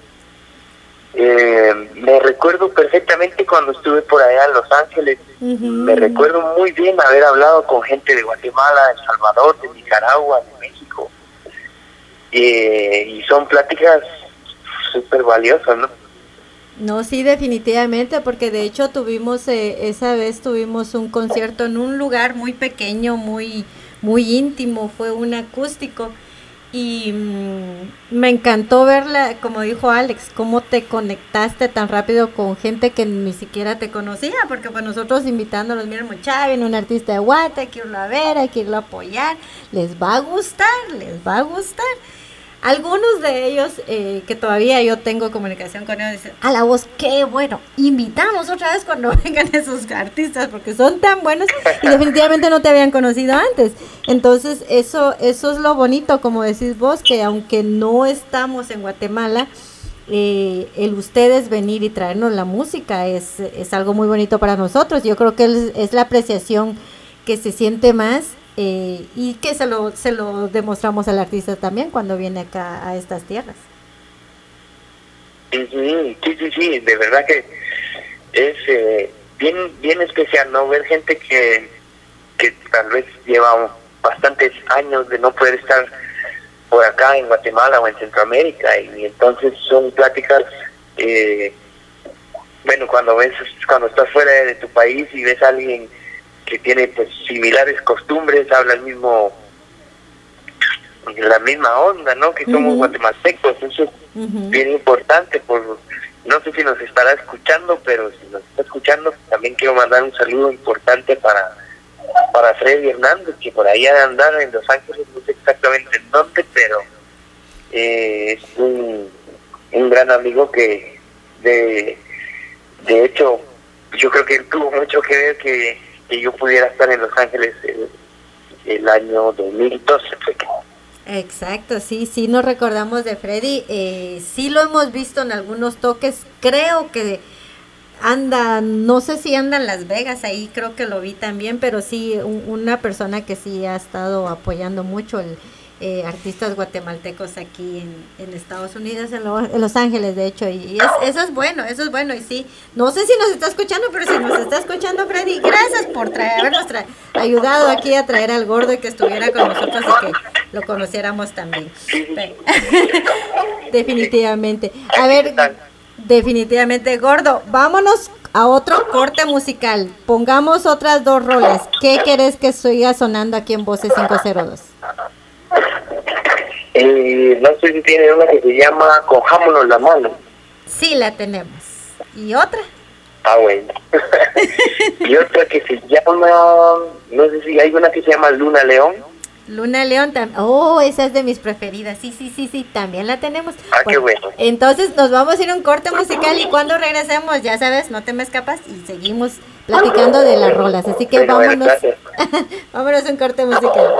eh, me recuerdo perfectamente cuando estuve por allá en Los Ángeles, me recuerdo muy bien haber hablado con gente de Guatemala, de El Salvador, de Nicaragua, de México, eh, y son pláticas súper valiosas, ¿no? No, sí, definitivamente, porque de hecho tuvimos, eh, esa vez tuvimos un concierto en un lugar muy pequeño, muy, muy íntimo, fue un acústico. Y mm, me encantó verla, como dijo Alex, cómo te conectaste tan rápido con gente que ni siquiera te conocía, porque pues nosotros invitándolos, miren muchacha, viene un artista de Guate, hay que irlo a ver, hay que irlo a apoyar, les va a gustar, les va a gustar. Algunos de ellos eh, que todavía yo tengo comunicación con ellos dicen, a la voz, qué bueno, invitamos otra vez cuando *laughs* vengan esos artistas porque son tan buenos y definitivamente no te habían conocido antes. Entonces eso, eso es lo bonito, como decís vos, que aunque no estamos en Guatemala, eh, el ustedes venir y traernos la música es, es algo muy bonito para nosotros. Yo creo que es, es la apreciación que se siente más eh, y que se lo, se lo demostramos al artista también cuando viene acá a estas tierras. Sí, sí, sí, de verdad que es eh, bien bien especial, ¿no? Ver gente que, que tal vez lleva bastantes años de no poder estar por acá en Guatemala o en Centroamérica y, entonces son pláticas, eh, bueno, cuando ves, cuando estás fuera de tu país y ves a alguien que tiene pues similares costumbres, habla el mismo la misma onda, ¿no? Que somos guatemaltecos, eso es bien importante por no sé si nos estará escuchando, pero si nos está escuchando, también quiero mandar un saludo importante para para Freddy Hernández, que por ahí ha andar en Los Ángeles, no sé exactamente en dónde, pero eh, es un, un gran amigo que de, de hecho yo creo que él tuvo mucho que ver que que yo pudiera estar en Los Ángeles el, el año 2012. Exacto, sí, sí nos recordamos de Freddy, eh, sí lo hemos visto en algunos toques, creo que anda, no sé si anda en Las Vegas, ahí creo que lo vi también, pero sí, una persona que sí ha estado apoyando mucho el, eh, artistas guatemaltecos aquí en, Estados Unidos, en, Los Ángeles, de hecho, y eso es bueno, eso es bueno, y sí, no sé si nos está escuchando, pero si nos está escuchando, Freddy, gracias por traer, habernos ayudado aquí a traer al gordo y que estuviera con nosotros y que lo conociéramos también. *laughs* definitivamente. A ver, definitivamente, gordo, vámonos a otro corte musical. Pongamos otras dos roles. ¿Qué querés que siga sonando aquí en Voces 502? Eh, no sé si tiene una que se llama Cojámonos la mano. Sí, la tenemos. ¿Y otra? Ah, bueno. *laughs* y otra que se llama, no sé si hay una que se llama Luna León. Luna León, oh, esa es de mis preferidas. Sí, sí, sí, sí, también la tenemos. Ah, qué bueno. Entonces nos vamos a ir a un corte musical y cuando regresemos, ya sabes, no te me escapas y seguimos platicando de las rolas. Así que vámonos, *laughs* vámonos a un corte musical.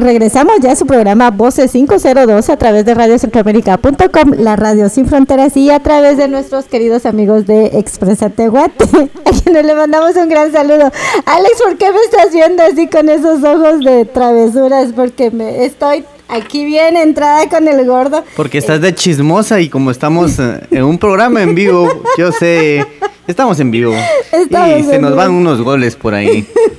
Regresamos ya a su programa Voces 502 a través de radiocentroamérica.com, la radio sin fronteras y a través de nuestros queridos amigos de Expresa Tehuate, *laughs* a quienes le mandamos un gran saludo. Alex, ¿por qué me estás viendo así con esos ojos de travesuras? Porque me estoy aquí bien entrada con el gordo. Porque estás de chismosa y como estamos eh, en un programa en vivo, yo sé, estamos en vivo. *laughs* Estamos y se nos vivo. van unos goles por ahí. *laughs*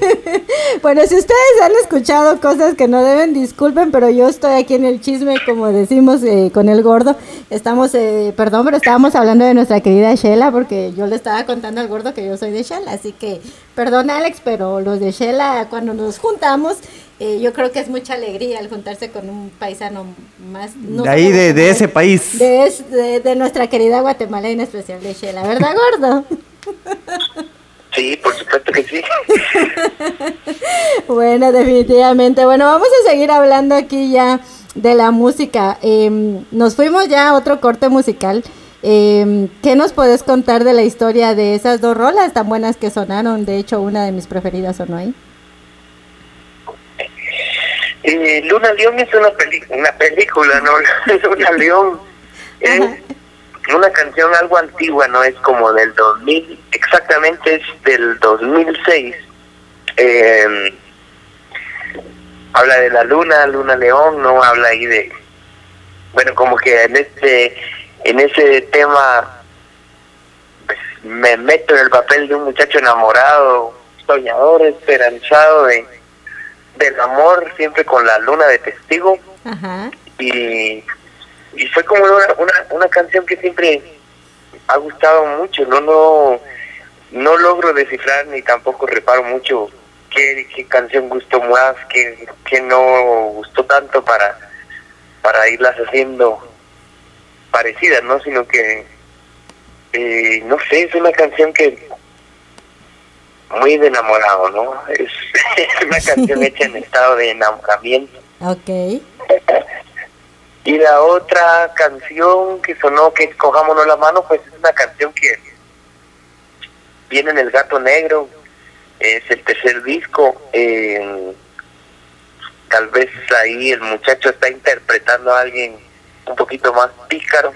Bueno, si ustedes han escuchado cosas que no deben, disculpen, pero yo estoy aquí en el chisme, como decimos eh, con el gordo. Estamos, eh, perdón, pero estábamos hablando de nuestra querida Shela, porque yo le estaba contando al gordo que yo soy de Shela. Así que, perdón, Alex, pero los de Shela, cuando nos juntamos, eh, yo creo que es mucha alegría al juntarse con un paisano más. no De ahí, de, ese país. De, de, de nuestra querida Guatemala, en especial de Shela, ¿verdad, gordo? *laughs* Sí, por supuesto que sí. *laughs* Bueno, definitivamente. Bueno, vamos a seguir hablando aquí ya de la música. Em, nos fuimos ya a otro corte musical. Em, ¿Qué nos puedes contar de la historia de esas dos rolas tan buenas que sonaron? De hecho, una de mis preferidas sonó ahí. Eh, Luna León es una, peli una película, ¿no? *laughs* Luna León es una canción algo antigua, ¿no? Es como del 2000, exactamente es del 2006. Eh, habla de la luna, Luna León, ¿no? Habla ahí de... Bueno, como que en este en ese tema pues, me meto en el papel de un muchacho enamorado, soñador, esperanzado de del amor, siempre con la luna de testigo Ajá. y, y fue como una, una, una canción que siempre ha gustado mucho, no no no logro descifrar ni tampoco reparo mucho qué, qué canción gustó más, qué, qué no gustó tanto para, para irlas haciendo parecidas, ¿no? Sino que, eh, no sé, es una canción que muy de enamorado, ¿no? Es, es *laughs* una canción hecha en estado de enamoramiento. Ok. *laughs* Y la otra canción que sonó, que es Cojámonos la mano, pues es una canción que viene en El Gato Negro, es el tercer disco. eh, tal vez ahí el muchacho está interpretando a alguien un poquito más pícaro,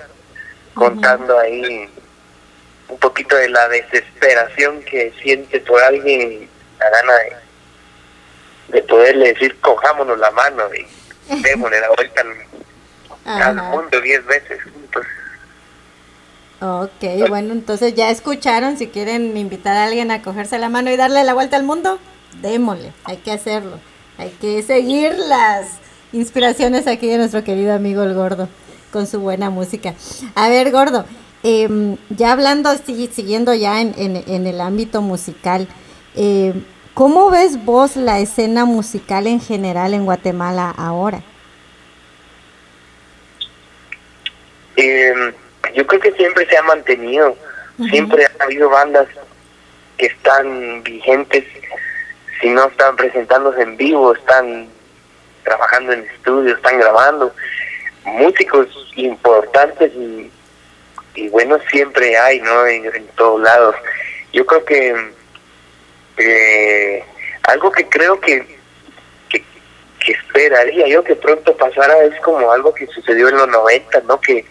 contando ahí un poquito de la desesperación que siente por alguien y la gana de, de poderle decir cojámonos la mano y *laughs* démosle la vuelta al, al mundo diez veces juntos. Ok, bueno, entonces ya escucharon. Si quieren invitar a alguien a cogerse la mano y darle la vuelta al mundo, démosle. Hay que hacerlo. Hay que seguir las inspiraciones aquí de nuestro querido amigo el gordo con su buena música. A ver, gordo, em, ya hablando, siguiendo ya en, en- en el ámbito musical, em, ¿cómo ves vos la escena musical en general en Guatemala ahora? Eh, yo creo que siempre se ha mantenido, siempre ha habido bandas que están vigentes, si no están presentándose en vivo, están trabajando en estudios, están grabando, músicos importantes y, y bueno, siempre hay, ¿no? En, en todos lados. Yo creo que eh, algo que creo que, que, que esperaría yo que pronto pasara es como algo que sucedió en los 90, ¿no? Que,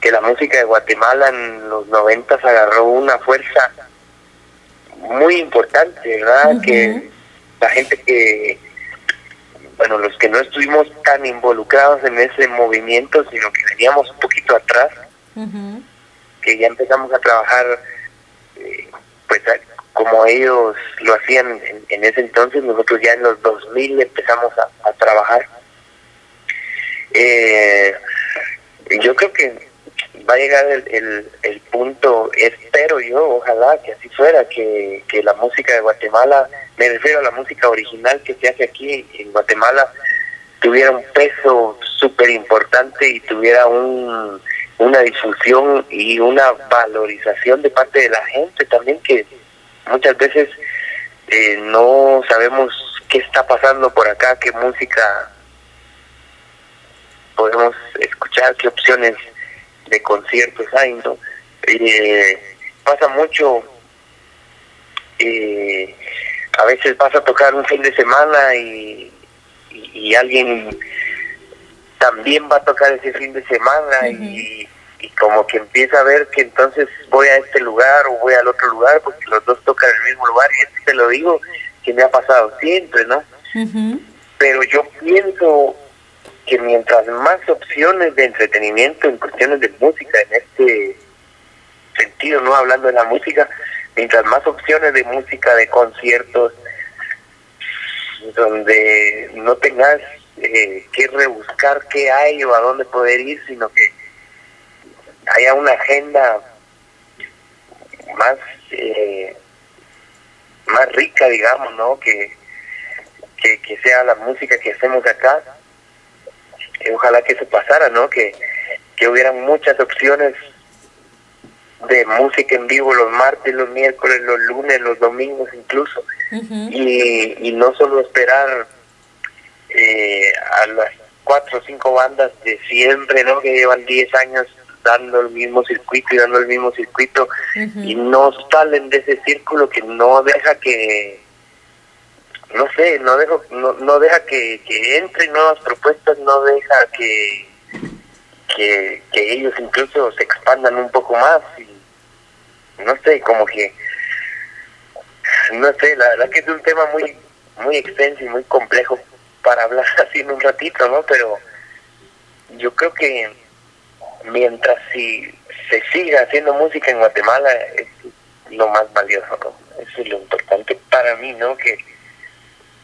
que la música de Guatemala en los 90 agarró una fuerza muy importante, ¿verdad? Que la gente que, bueno, los que no estuvimos tan involucrados en ese movimiento, sino que veníamos un poquito atrás, que ya empezamos a trabajar eh, pues como ellos lo hacían en, en ese entonces, nosotros ya en los 2000 empezamos a, a trabajar. Eh, yo creo que va a llegar el, el, punto, espero yo, ojalá que así fuera, que, que la música de Guatemala, me refiero a la música original que se hace aquí en Guatemala, tuviera un peso súper importante y tuviera un, una difusión y una valorización de parte de la gente también que muchas veces eh, no sabemos qué está pasando por acá, qué música podemos escuchar, qué opciones de conciertos hay, ¿no? Eh, pasa mucho, eh, a veces vas a tocar un fin de semana y, y, y alguien también va a tocar ese fin de semana y, y como que empieza a ver que entonces voy a este lugar o voy al otro lugar porque los dos tocan en el mismo lugar y esto te lo digo que me ha pasado siempre, ¿no? Pero yo pienso que mientras más opciones de entretenimiento en cuestiones de música en este sentido, no hablando de la música, mientras más opciones de música, de conciertos, donde no tengas eh, que rebuscar qué hay o a dónde poder ir, sino que haya una agenda más eh, más rica, digamos, ¿no? Que, que, que sea la música que hacemos acá. Eh, ojalá que eso pasara, ¿no? Que, que hubieran muchas opciones de música en vivo los martes, los miércoles, los lunes, los domingos incluso. Y, y no solo esperar eh, a las cuatro o cinco bandas de siempre, ¿no? Que llevan 10 años dando el mismo circuito y dando el mismo circuito y no salen de ese círculo que no deja que no sé no dejo no, no deja que, que entren nuevas propuestas no deja que, que que ellos incluso se expandan un poco más y no sé como que no sé la verdad que es un tema muy muy extenso y muy complejo para hablar *laughs* así en un ratito no pero yo creo que mientras si se siga haciendo música en Guatemala es lo más valioso, ¿no? Eso es lo importante para mí, ¿no? Que,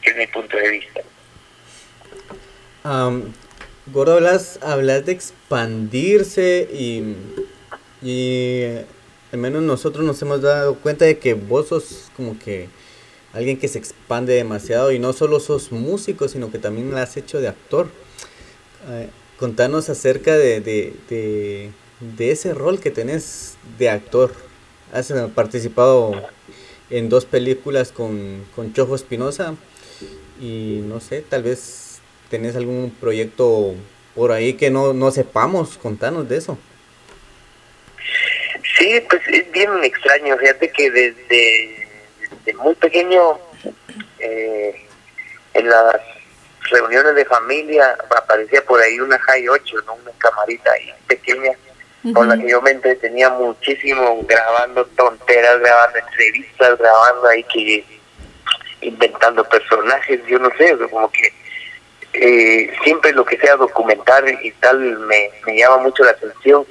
que mi punto de vista. Am, Gordo, hablas, hablas de expandirse y, y al menos nosotros nos hemos dado cuenta de que vos sos como que alguien que se expande demasiado y no solo sos músico, sino que también lo has hecho de actor. Eh, contanos acerca de, de, de, de ese rol que tenés de actor. Has eh, participado en dos películas con, con Chofo Espinosa y no sé, tal vez tenés algún proyecto por ahí que no, no sepamos, contanos de eso. Sí, pues es bien extraño. Fíjate que desde, muy pequeño, eh, en las reuniones de familia, aparecía por ahí una High 8, ¿no? una camarita ahí pequeña, con la que yo me entretenía muchísimo grabando tonteras, grabando entrevistas, grabando ahí que inventando personajes, yo no sé, como que eh, siempre lo que sea documentar y tal me, me llama mucho la atención.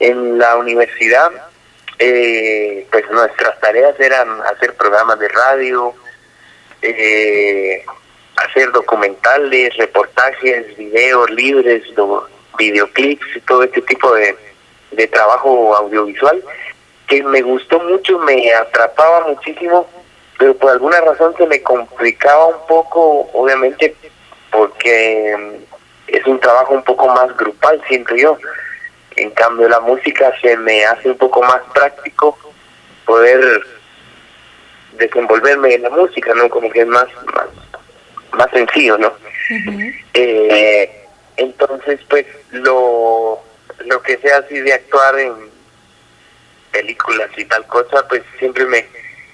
En la universidad, eh, pues nuestras tareas eran hacer programas de radio, eh, hacer documentales, reportajes, videos libres, videoclips y todo este tipo de, de trabajo audiovisual que me gustó mucho, me atrapaba muchísimo, pero por alguna razón se me complicaba un poco, obviamente porque mm, es un trabajo un poco más grupal, siento yo. En cambio, la música se me hace un poco más práctico poder desenvolverme en la música, ¿no? Como que es más, más, más sencillo, ¿no? Eh, entonces, pues, lo, lo que sea así de actuar en películas y tal cosa, pues siempre me,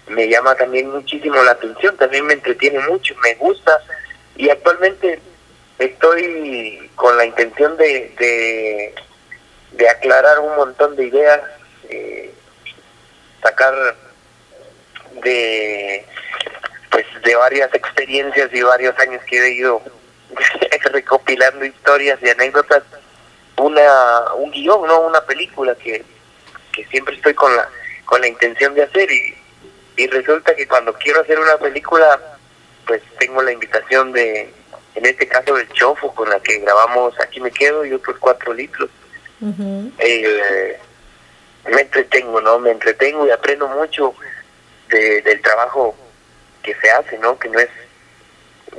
me llama también muchísimo la atención, también me entretiene mucho, me gusta. Y actualmente estoy con la intención de, de, de aclarar un montón de ideas, eh, sacar de pues de varias experiencias y varios años que he ido *laughs* recopilando historias y anécdotas una un guion no una película que, que siempre estoy con la con la intención de hacer y, y resulta que cuando quiero hacer una película pues tengo la invitación de en este caso del Chofo con la que grabamos aquí me quedo y otros cuatro litros eh, me entretengo, ¿no? Me entretengo y aprendo mucho de- del trabajo que se hace, ¿no? Que no es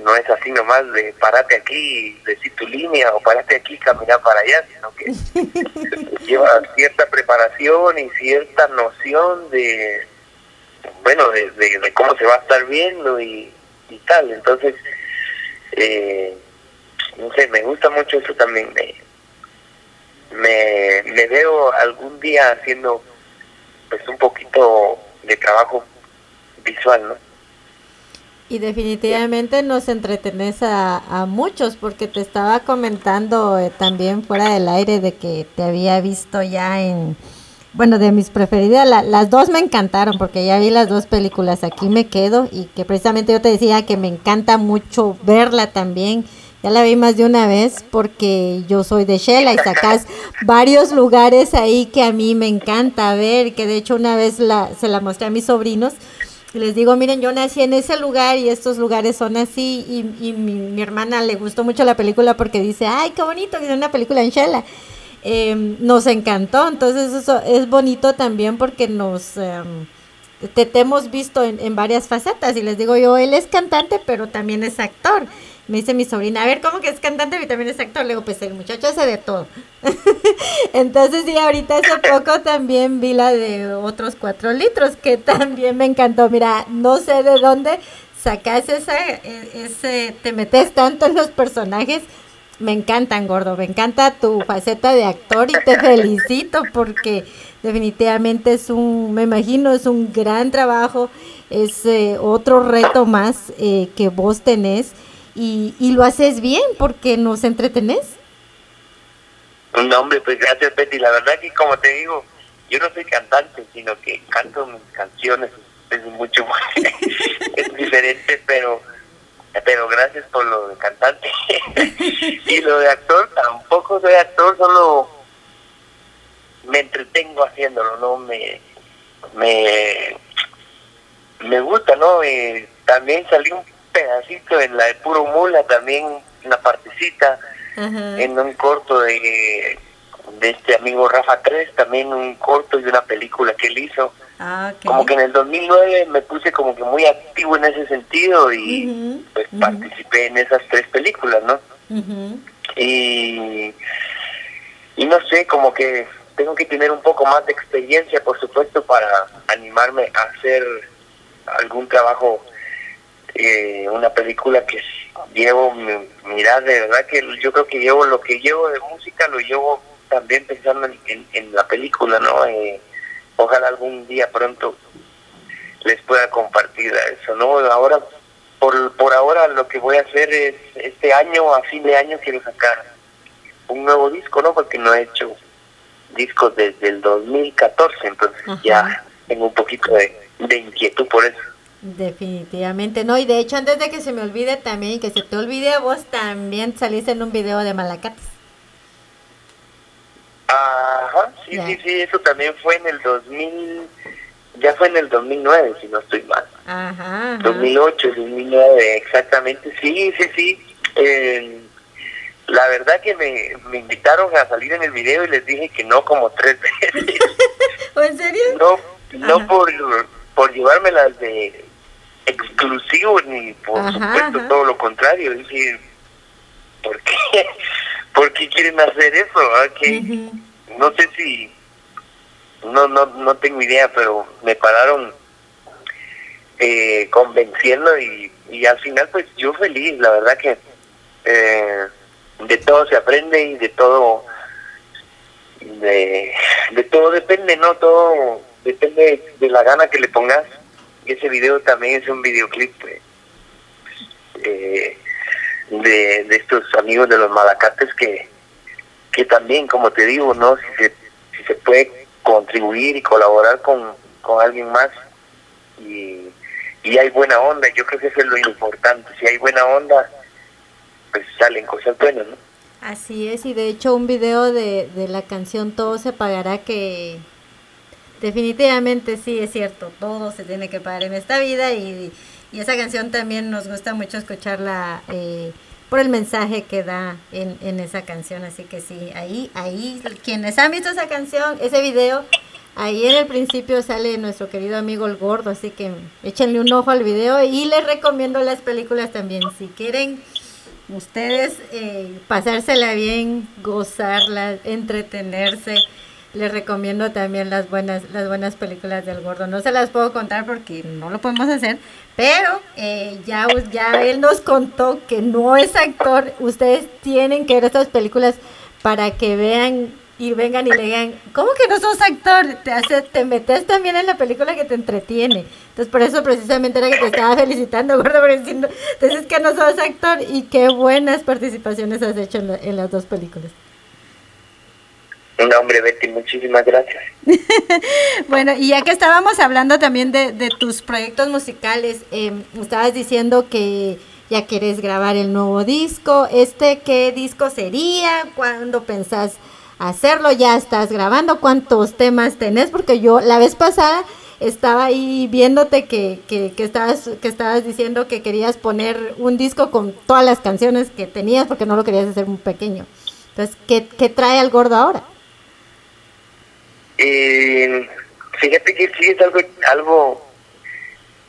no es así nomás de parate aquí, decir tu línea o parate aquí y caminar para allá, sino que *laughs* lleva cierta preparación y cierta noción de, bueno, de, de- de cómo se va a estar viendo y, y tal. Entonces, eh, no sé, me gusta mucho eso también. Me, me, me veo algún día haciendo pues un poquito de trabajo visual, ¿no? Y definitivamente nos entretenés a, a muchos, porque te estaba comentando eh, también fuera del aire de que te había visto ya en, bueno, de mis preferidas, la- las dos me encantaron, porque ya vi las dos películas, aquí me quedo, y que precisamente yo te decía que me encanta mucho verla también. Ya la vi más de una vez porque yo soy de Shela y sacas varios lugares ahí que a mí me encanta ver, que de hecho una vez la, se la mostré a mis sobrinos les digo, miren, yo nací en ese lugar y estos lugares son así. Y, y mi, mi hermana le gustó mucho la película porque dice, ay, qué bonito que es una película en. Eh, nos encantó, entonces eso es bonito también porque nos... em, te, te hemos visto en, en varias facetas y les digo yo, él es cantante pero también es actor. Me dice mi sobrina, a ver, ¿cómo que es cantante y también es actor? Le digo, pues el muchacho hace de todo. *laughs* Entonces, sí, ahorita hace poco también vi la de otros cuatro litros, que también me encantó. Mira, no sé de dónde sacas esa, e- ese, te metes tanto en los personajes. Me encantan, gordo, me encanta tu faceta de actor y te felicito porque definitivamente es un, me imagino, es un gran trabajo, es eh, otro reto más eh, que vos tenés y, y lo haces bien porque nos entretenés. No, hombre, pues gracias, Betty. La verdad que, como te digo, yo no soy cantante, sino que canto mis canciones. Es mucho más, *laughs* es diferente, pero pero gracias por lo de cantante. *laughs* y lo de actor, tampoco soy actor, solo me entretengo haciéndolo, ¿no? Me, me, me gusta, ¿no? Eh, también salí un pedacito en la de Puro Mula, también una partecita en un corto de, de este amigo Rafa 3, también un corto y una película que él hizo. Ah. Como que en el 2009 me puse como que muy activo en ese sentido y pues participé en esas tres películas, ¿no? Y, y no sé, como que tengo que tener un poco más de experiencia, por supuesto, para animarme a hacer algún trabajo, eh, una película que llevo, mi- mira, de verdad que yo creo que llevo lo que llevo de música, lo llevo también pensando en, en- en la película, ¿no? Eh, ojalá algún día pronto les pueda compartir eso, ¿no? Ahora, por, por ahora lo que voy a hacer es, este año, a fin de año, quiero sacar un nuevo disco, ¿no? Porque no he hecho discos desde el 2014, entonces Ajá. ya tengo un poquito de, de inquietud por eso. Definitivamente, no, y de hecho antes de que se me olvide también que se te olvide, vos también saliste en un video de Malacates. Ajá, sí, sí, sí, eso también fue en el 2000, ya fue en el 2009, si no estoy mal. Ajá. ajá. 2008, 2009, exactamente, sí, sí, sí. Eh, la verdad que me, me invitaron a salir en el video y les dije que no como tres veces. *laughs* ¿O en serio? no no Ajá. por, por llevármelas de exclusivo ni por Ajá, supuesto ajá. todo lo contrario. Dije, ¿por qué? *laughs* ¿Por qué quieren hacer eso? ah? Que no sé si no no no tengo idea pero me pararon eh, convenciendo y, y al final pues yo feliz la verdad que eh, de todo se aprende y de todo de, de todo depende no todo depende de la gana que le pongas ese video también es un videoclip eh, eh, de, de estos amigos de los malacates que que también, como te digo, ¿no? Si se, si se puede contribuir y colaborar con, con alguien más y, y hay buena onda, yo creo que eso es lo importante. Si hay buena onda, pues salen cosas buenas, ¿no? Así es, y de hecho un video de, de la canción Todo se pagará que definitivamente sí es cierto, todo se tiene que pagar en esta vida y, y esa canción también nos gusta mucho escucharla eh, por el mensaje que da en, en esa canción, así que sí, ahí, ahí, quienes han visto esa canción, ese video, ahí en el principio sale nuestro querido amigo el gordo, así que échenle un ojo al video y les recomiendo las películas también, si quieren ustedes eh, pasársela bien, gozarla, entretenerse. Les recomiendo también las buenas, las buenas películas del gordo. No se las puedo contar porque no lo podemos hacer, pero eh, ya, ya él nos contó que no es actor. Ustedes tienen que ver estas películas para que vean y vengan y le digan, ¿cómo que no sos actor? Te hace, te metes también en la película que te entretiene. Entonces por eso precisamente era que te estaba felicitando, gordo, por diciendo, entonces que no sos actor y qué buenas participaciones has hecho en, la- en las dos películas. No, hombre, Betty, muchísimas gracias. *laughs* Bueno, y ya que estábamos hablando también de, de tus proyectos musicales, eh, estabas diciendo que ya quieres grabar el nuevo disco. ¿Este qué disco sería? ¿Cuándo pensás hacerlo? ¿Ya estás grabando? ¿Cuántos temas tenés? Porque yo la vez pasada estaba ahí viéndote que, que, que estabas, que estabas diciendo que querías poner un disco con todas las canciones que tenías porque no lo querías hacer muy pequeño. Entonces, ¿qué, qué trae al gordo ahora? Eh, fíjate que sí es algo, algo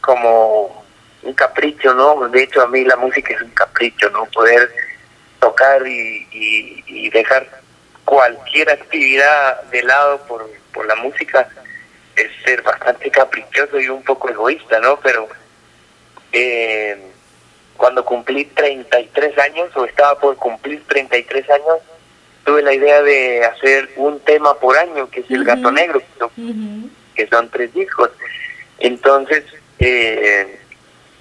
como un capricho, ¿no? De hecho, a mí la música es un capricho, ¿no? Poder tocar y, y, y dejar cualquier actividad de lado por, por la música es ser bastante caprichoso y un poco egoísta, ¿no? Pero eh, cuando cumplí 33 años, o estaba por cumplir 33 años, tuve la idea de hacer un tema por año, que es El Gato. Negro, que son- que son tres discos. Entonces, eh,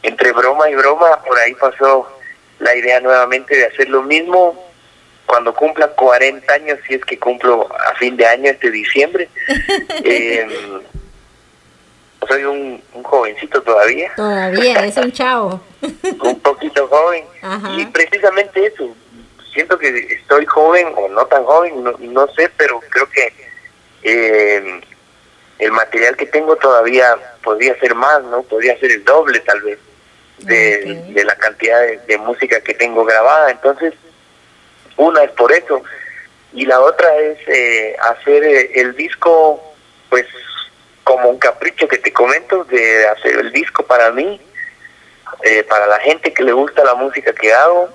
entre broma y broma, por ahí pasó la idea nuevamente de hacer lo mismo cuando cumpla 40 años, si es que cumplo a fin de año, este diciembre. *laughs* Eh, soy un, un jovencito todavía, Todavía, es un chavo. *laughs* un poquito joven, Ajá. y precisamente eso, siento que estoy joven o no tan joven, no, no sé, pero creo que eh, el material que tengo todavía podría ser más, ¿no? Podría ser el doble tal vez de, Ok. de la cantidad de, de música que tengo grabada. Entonces, una es por eso y la otra es eh, hacer eh, el disco, pues como un capricho que te comento, de hacer el disco para mí, eh, para la gente que le gusta la música que hago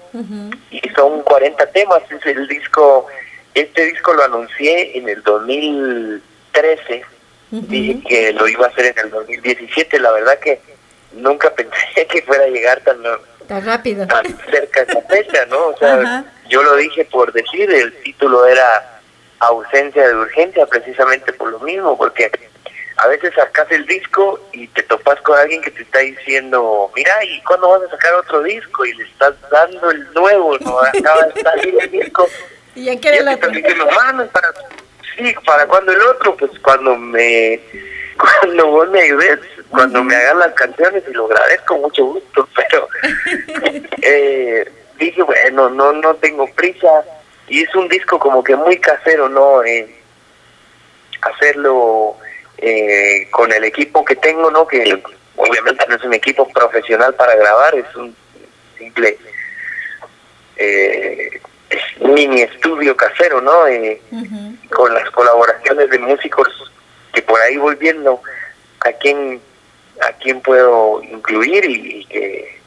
y son 40 temas. Es el disco, este disco lo anuncié en el 2013, Ujú. dije que lo iba a hacer en el 2017. La verdad que nunca *laughs* pensé que fuera a llegar tan, Está rápido. tan cerca esa fecha, ¿no? O sea, yo lo dije por decir, el título era ausencia de urgencia, precisamente por lo mismo, porque a veces sacas el disco y te topas con alguien que te está diciendo, mira, ¿y cuándo vas a sacar otro disco? Y le estás dando el nuevo, ¿no? Acaba de salir el disco. *laughs* Y Y quiere yo la te estoy diciendo, mano, ¿para, sí, ¿para cuándo el otro? Pues cuando me, *laughs* cuando vos me ayudes, cuando me hagan las canciones y lo grabes con mucho gusto, *laughs* pero eh, dije, bueno, no, no tengo prisa. Y es un disco como que muy casero, ¿no? Eh, hacerlo eh, con el equipo que tengo, ¿no? Que obviamente no es un equipo profesional para grabar, es un simple eh, mini estudio casero, ¿no? Eh, con las colaboraciones de músicos que por ahí voy viendo a quién a quién puedo incluir y, y que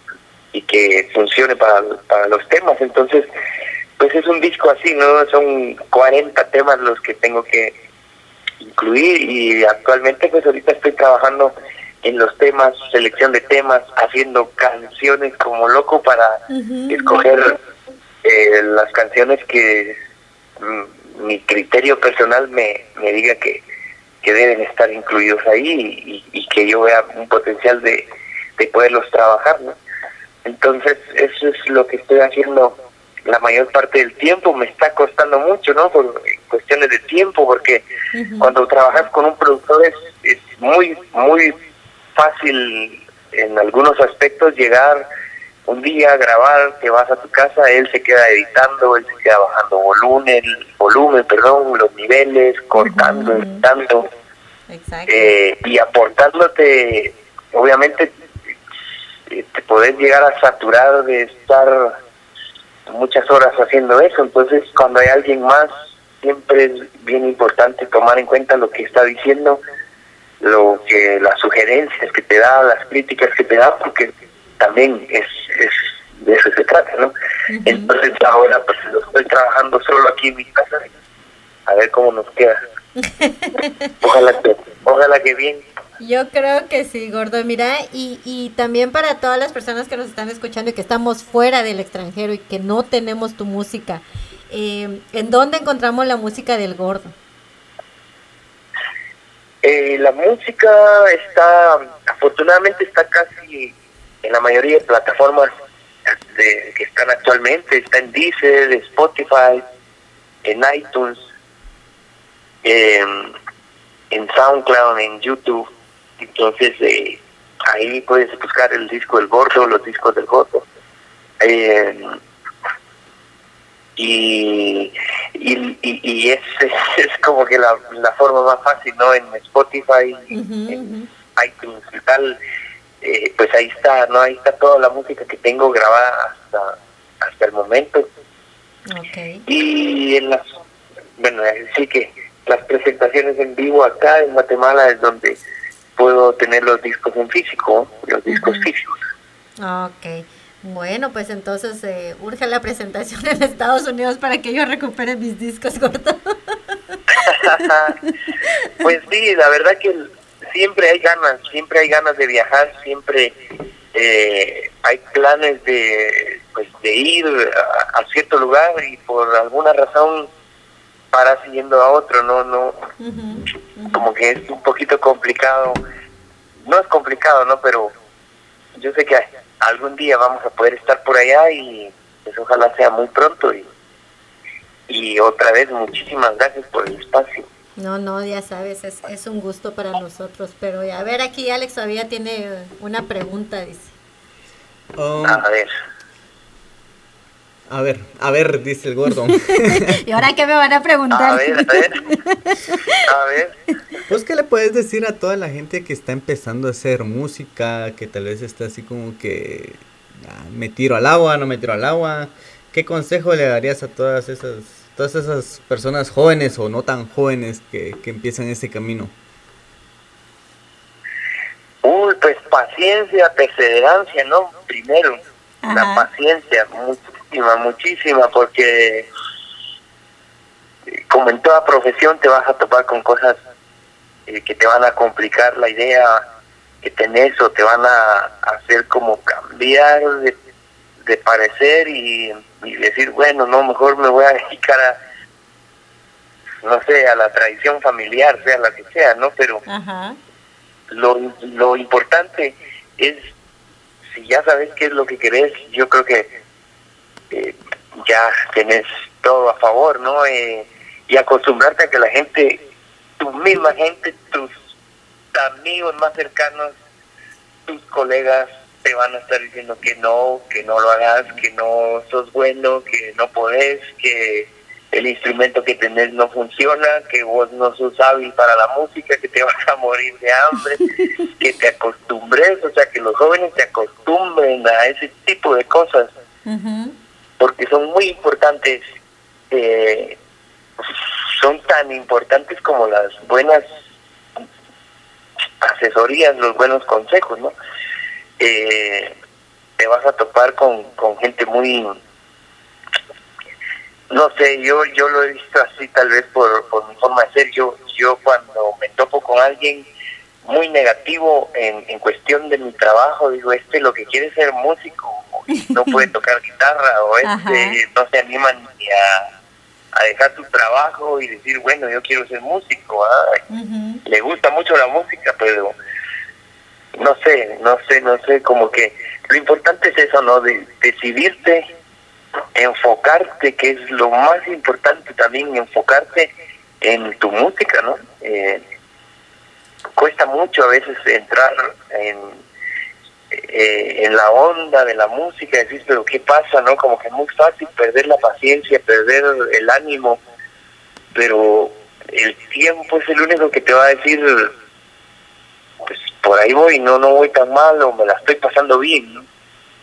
y que funcione para, para los temas entonces pues es un disco así no son 40 temas los que tengo que incluir y actualmente pues ahorita estoy trabajando en los temas selección de temas haciendo canciones como loco para escoger eh, las canciones que mm, mi criterio personal me, me diga que, que deben estar incluidos ahí y, y que yo vea un potencial de, de poderlos trabajar, ¿no? Entonces, eso es lo que estoy haciendo la mayor parte del tiempo. Me está costando mucho, ¿no? Por cuestiones de tiempo, porque cuando trabajas con un productor es, es muy, muy fácil en algunos aspectos llegar un día, grabar, te vas a tu casa, él se queda editando, él se queda bajando volumen, volumen, perdón, los niveles, cortando, Ujú. editando eh, y aportándote, obviamente eh, te podés llegar a saturar de estar muchas horas haciendo eso, entonces cuando hay alguien más, siempre es bien importante tomar en cuenta lo que está diciendo, lo que las sugerencias que te da, las críticas que te da, porque también es, es de eso se trata, ¿no? Entonces ahora pues lo estoy trabajando solo aquí en mi casa, a ver cómo nos queda. *laughs* Ojalá que, ojalá que bien. Yo creo que sí, gordo. Mira, y, y también para todas las personas que nos están escuchando y que estamos fuera del extranjero y que no tenemos tu música, eh, ¿en dónde encontramos la música del gordo? Eh, la música está, afortunadamente está casi en la mayoría de plataformas de- que están actualmente, está en Deezer, Spotify, en iTunes, en, en SoundCloud, en YouTube. Entonces eh, ahí puedes buscar el disco del gordo, los discos del gordo. Eh, y, y, y, y es, *laughs* es, es como que la, la forma más fácil, ¿no? En Spotify, en iTunes y tal, eh, pues ahí está, ¿no? Ahí está toda la música que tengo grabada hasta, hasta el momento. ujú. Ok. Y en las, bueno, sí que las presentaciones en vivo acá en Guatemala es donde puedo tener los discos en físico, los discos físicos. Ok. Bueno, pues entonces eh, urge la presentación en Estados Unidos para que yo recupere mis discos gordos. *laughs* pues sí, la verdad que siempre hay ganas, siempre hay ganas de viajar, siempre eh, hay planes de, pues, de ir a, a cierto lugar y por alguna razón paras yendo a otro, no, no, como que es un poquito complicado, no es complicado, ¿no? Pero yo sé que algún día vamos a poder estar por allá y pues ojalá sea muy pronto y, y otra vez muchísimas gracias por el espacio. No, no, ya sabes, es, es un gusto para nosotros. Pero ya, a ver, aquí Alex todavía tiene una pregunta, dice. Um, A ver. A ver, a ver, dice el gordo. *laughs* ¿Y ahora qué me van a preguntar? A ver, a ver. A ver. Pues, ¿qué le puedes decir a toda la gente que está empezando a hacer música, que tal vez está así como que ah, me tiro al agua, no me tiro al agua? ¿Qué consejo le darías a todas esas, todas esas personas jóvenes o no tan jóvenes que, que empiezan ese camino? Uy, pues paciencia, perseverancia, ¿no? Primero, la paciencia, muchísima, muchísima, porque eh, como en toda profesión te vas a topar con cosas eh, que te van a complicar la idea que tenés o te van a hacer como cambiar de, de parecer y, y decir, bueno, no, mejor me voy a *laughs* dedicar a, no sé, a la tradición familiar, sea la que sea, ¿no? Pero Ajá. lo, lo importante es, si ya sabes qué es lo que querés, yo creo que eh, ya tenés todo a favor, ¿no? Eh, y acostumbrarte a que la gente, tu misma gente, tus amigos más cercanos, tus colegas, te van a estar diciendo que no, que no lo hagas, que no sos bueno, que no podés, que el instrumento que tenés no funciona, que vos no sos hábil para la música, que te *laughs* vas a morir de hambre, que te acostumbres, o sea, que los jóvenes te acostumbren a ese tipo de cosas, Ujú. Porque son muy importantes, eh, son tan importantes como las buenas asesorías, los buenos consejos, ¿no? Eh, te vas a topar con, con gente muy no sé, yo yo lo he visto así tal vez por, por mi forma de ser. Yo, yo cuando me topo con alguien muy negativo en, en cuestión de mi trabajo, digo, este lo que quiere es ser músico, no puede *laughs* tocar guitarra, o este no se anima ni a, a dejar su trabajo y decir, bueno, yo quiero ser músico. le gusta mucho la música, pero no sé, no sé, no sé, como que lo importante es eso, ¿no? De decidirte, enfocarte, que es lo más importante también, enfocarte en tu música, ¿no? Eh, cuesta mucho a veces entrar en, eh, en la onda de la música, decir, pero ¿qué pasa, no? Como que es muy fácil perder la paciencia, perder el ánimo, pero el tiempo es el único que te va a decir, pues por ahí voy, no, no voy tan mal o me la estoy pasando bien, ¿no?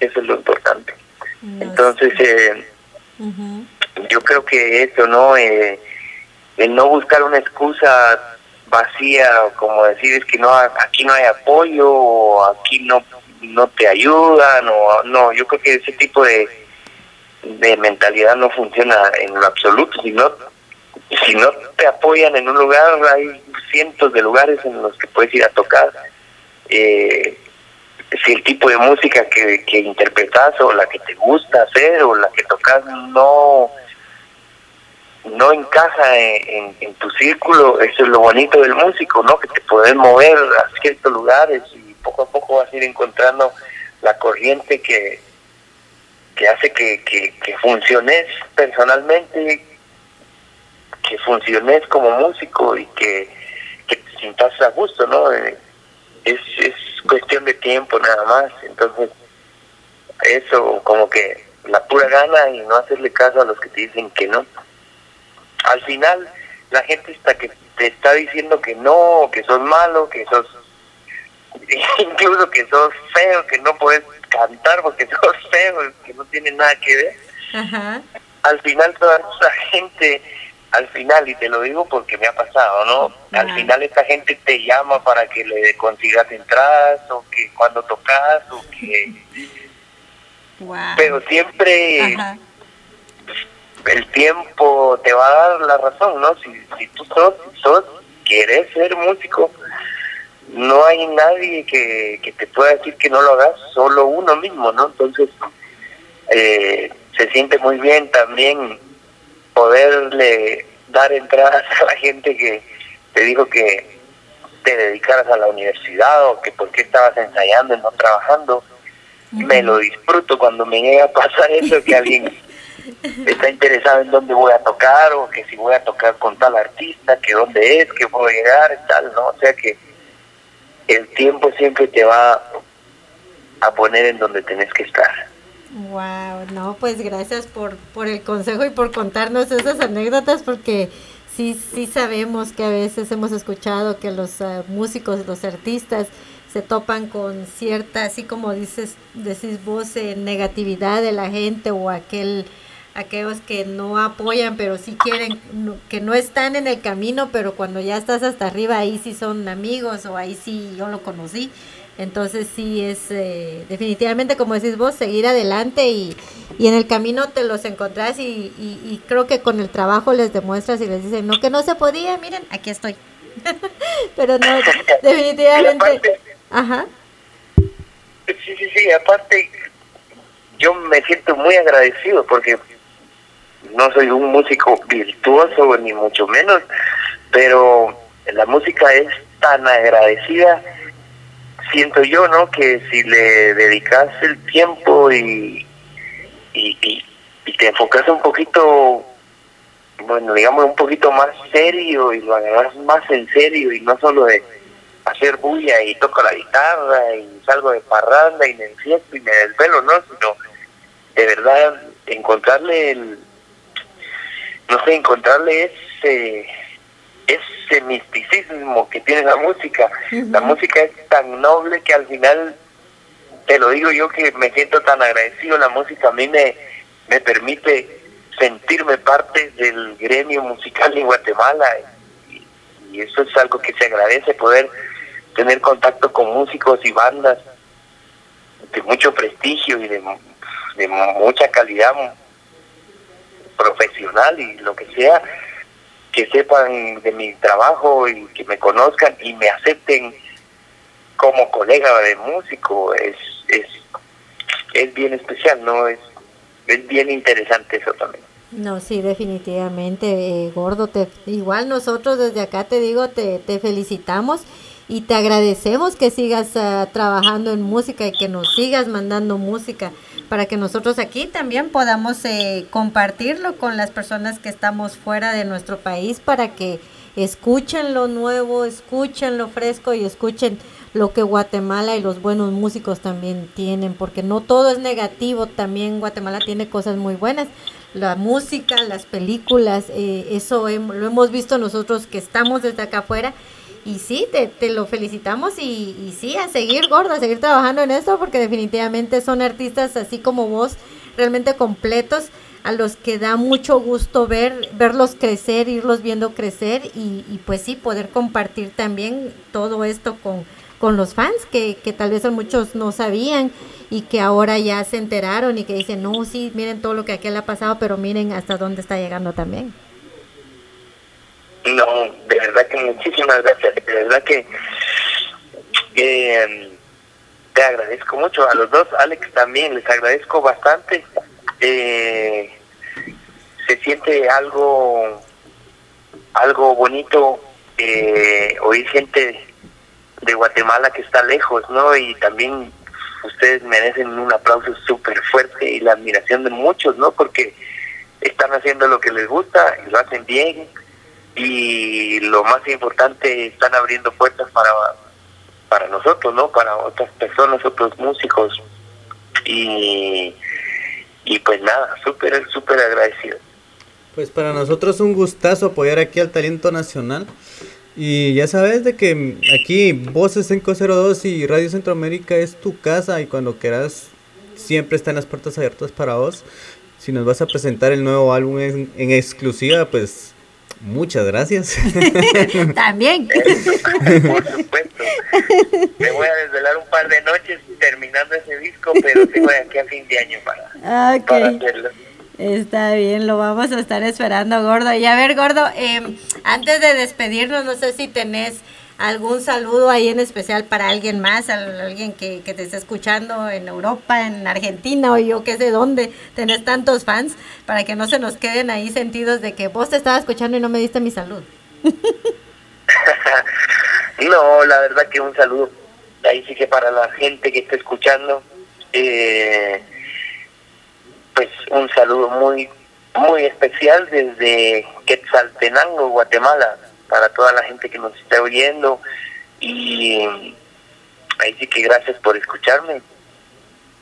Eso es lo importante. No Entonces, eh, yo creo que eso, ¿no? Eh, el no buscar una excusa vacía, como decir es que no aquí no hay apoyo, o aquí no no te ayudan, o no, yo creo que ese tipo de, de mentalidad no funciona en lo absoluto, si no, si no te apoyan en un lugar, hay cientos de lugares en los que puedes ir a tocar. Eh, si el tipo de música que, que interpretas o la que te gusta hacer o la que tocas no no encaja en, en, tu círculo, eso es lo bonito del músico, ¿no? Que te puedes mover a ciertos lugares y poco a poco vas a ir encontrando la corriente que, que hace que, que, que funciones personalmente, que funciones como músico y que, que te sientas a gusto, ¿no? Eh, es, es cuestión de tiempo nada más, entonces eso como que la pura gana y no hacerle caso a los que te dicen que no. Al final la gente está que te está diciendo que no, que sos malo, que sos *laughs* incluso que sos feo, que no puedes cantar porque *laughs* sos feo, que no tiene nada que ver. Al final toda esa gente, al final, y te lo digo porque me ha pasado, ¿no? Al final esta gente te llama para que le consigas entradas o que cuando tocas o que... Pero siempre el tiempo te va a dar la razón, ¿no? Si, si tú sos, sos, quieres ser músico, no hay nadie que, que te pueda decir que no lo hagas, solo uno mismo, ¿no? Entonces, eh, se siente muy bien también poderle dar entradas *laughs* a la gente que te dijo que te dedicaras a la universidad o que por qué estabas ensayando y no trabajando. Me lo disfruto cuando me llega a pasar eso, que alguien *laughs* está interesado en dónde voy a tocar o que si voy a tocar con tal artista, que dónde es, que puedo llegar y tal, ¿no? O sea que el tiempo siempre te va a poner en donde tenés que estar. Wow, no, pues gracias por, por el consejo y por contarnos esas anécdotas porque sí, sí sabemos que a veces hemos escuchado que los uh, músicos, los artistas se topan con cierta, así como dices, decís vos, eh, negatividad de la gente o aquel aquellos que no apoyan, pero sí quieren, que no están en el camino, pero cuando ya estás hasta arriba, ahí sí son amigos o ahí sí yo lo conocí. Entonces sí es eh, definitivamente, como decís vos, seguir adelante y, y en el camino te los encontrás y, y, creo que con el trabajo les demuestras y les dicen, no, que no se podía, miren, aquí estoy. *laughs* pero no, definitivamente. Ajá. Sí, sí, sí, aparte yo me siento muy agradecido porque no soy un músico virtuoso ni mucho menos, pero la música es tan agradecida, siento yo, ¿no? Que si le dedicas el tiempo y, y, y, te enfocas un poquito, bueno, digamos un poquito más serio y lo agarras más en serio y no solo de hacer bulla y toco la guitarra y salgo de parranda y me enfiesto y me desvelo, ¿no? Sino de verdad encontrarle el, no sé, encontrarle ese, ese misticismo que tiene la música. La música es tan noble que al final, te lo digo yo que me siento tan agradecido, la música a mí me, me permite sentirme parte del gremio musical en Guatemala y, y eso es algo que se agradece, poder tener contacto con músicos y bandas de mucho prestigio y de, de mucha calidad profesional y lo que sea, que sepan de mi trabajo y que me conozcan y me acepten como colega de músico es es es bien especial, ¿no? Es, es bien interesante eso también. No, sí, definitivamente, eh, Gordo. Te, igual nosotros desde acá te digo, te, te felicitamos y te agradecemos que sigas uh, trabajando en música y que nos sigas mandando música para que nosotros aquí también podamos eh, compartirlo con las personas que estamos fuera de nuestro país para que escuchen lo nuevo, escuchen lo fresco y escuchen lo que Guatemala y los buenos músicos también tienen, porque no todo es negativo, también Guatemala tiene cosas muy buenas. La música, las películas, eh, eso lo hemos visto nosotros que estamos desde acá afuera y sí, te, te lo felicitamos y, y, sí, a seguir gordo, a seguir trabajando en esto porque definitivamente son artistas así como vos, realmente completos, a los que da mucho gusto ver, verlos crecer, irlos viendo crecer y, pues sí, poder compartir también todo esto con, con los fans que, que tal vez muchos no sabían y que ahora ya se enteraron y que dicen, no, sí, miren todo lo que aquí le ha pasado, pero miren hasta dónde está llegando también. No, de verdad que muchísimas gracias. De verdad que eh, te agradezco mucho. A los dos, Alex también, les agradezco bastante. Eh, se siente algo, algo bonito eh, oír gente de Guatemala que está lejos, ¿no? Y también ustedes merecen un aplauso súper fuerte y la admiración de muchos, ¿no? Porque están haciendo lo que les gusta y lo hacen bien y lo más importante, están abriendo puertas para, para nosotros, ¿no? Para otras personas, otros músicos y, y pues nada, súper, súper agradecido. Pues para nosotros un gustazo apoyar aquí al talento nacional. Y ya sabes de que aquí Voces 502 y Radio Centroamérica es tu casa y cuando quieras siempre están las puertas abiertas para vos. Si nos vas a presentar el nuevo álbum en, en exclusiva, pues muchas gracias. *laughs* También. Por supuesto. Me voy a desvelar un par de noches terminando ese disco, pero tengo de aquí a fin de año para, Ok. para hacerlo. Está bien, lo vamos a estar esperando, Gordo. Y a ver, Gordo, eh, antes de despedirnos, no sé si tenés algún saludo ahí en especial para alguien más, al- alguien que, que te esté escuchando en Europa, en Argentina o yo qué sé dónde tenés tantos fans, para que no se nos queden ahí sentidos de que vos te estaba escuchando y no me diste mi salud. *laughs* No, la verdad que un saludo. Ahí sí que para la gente que está escuchando, eh, pues un saludo muy muy especial desde Quetzaltenango, Guatemala, para toda la gente que nos está oyendo y ahí sí que gracias por escucharme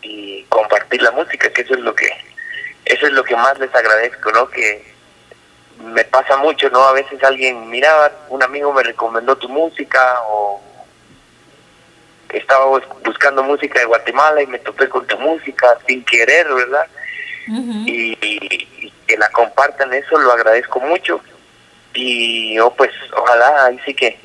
y compartir la música, que eso es lo que eso es lo que más les agradezco, ¿no? Que me pasa mucho, ¿no? A veces alguien, mira, un amigo me recomendó tu música o estaba bus- buscando música de Guatemala y me topé con tu música sin querer, ¿verdad? y, y- y que la compartan eso lo agradezco mucho y yo pues ojalá ahí sí que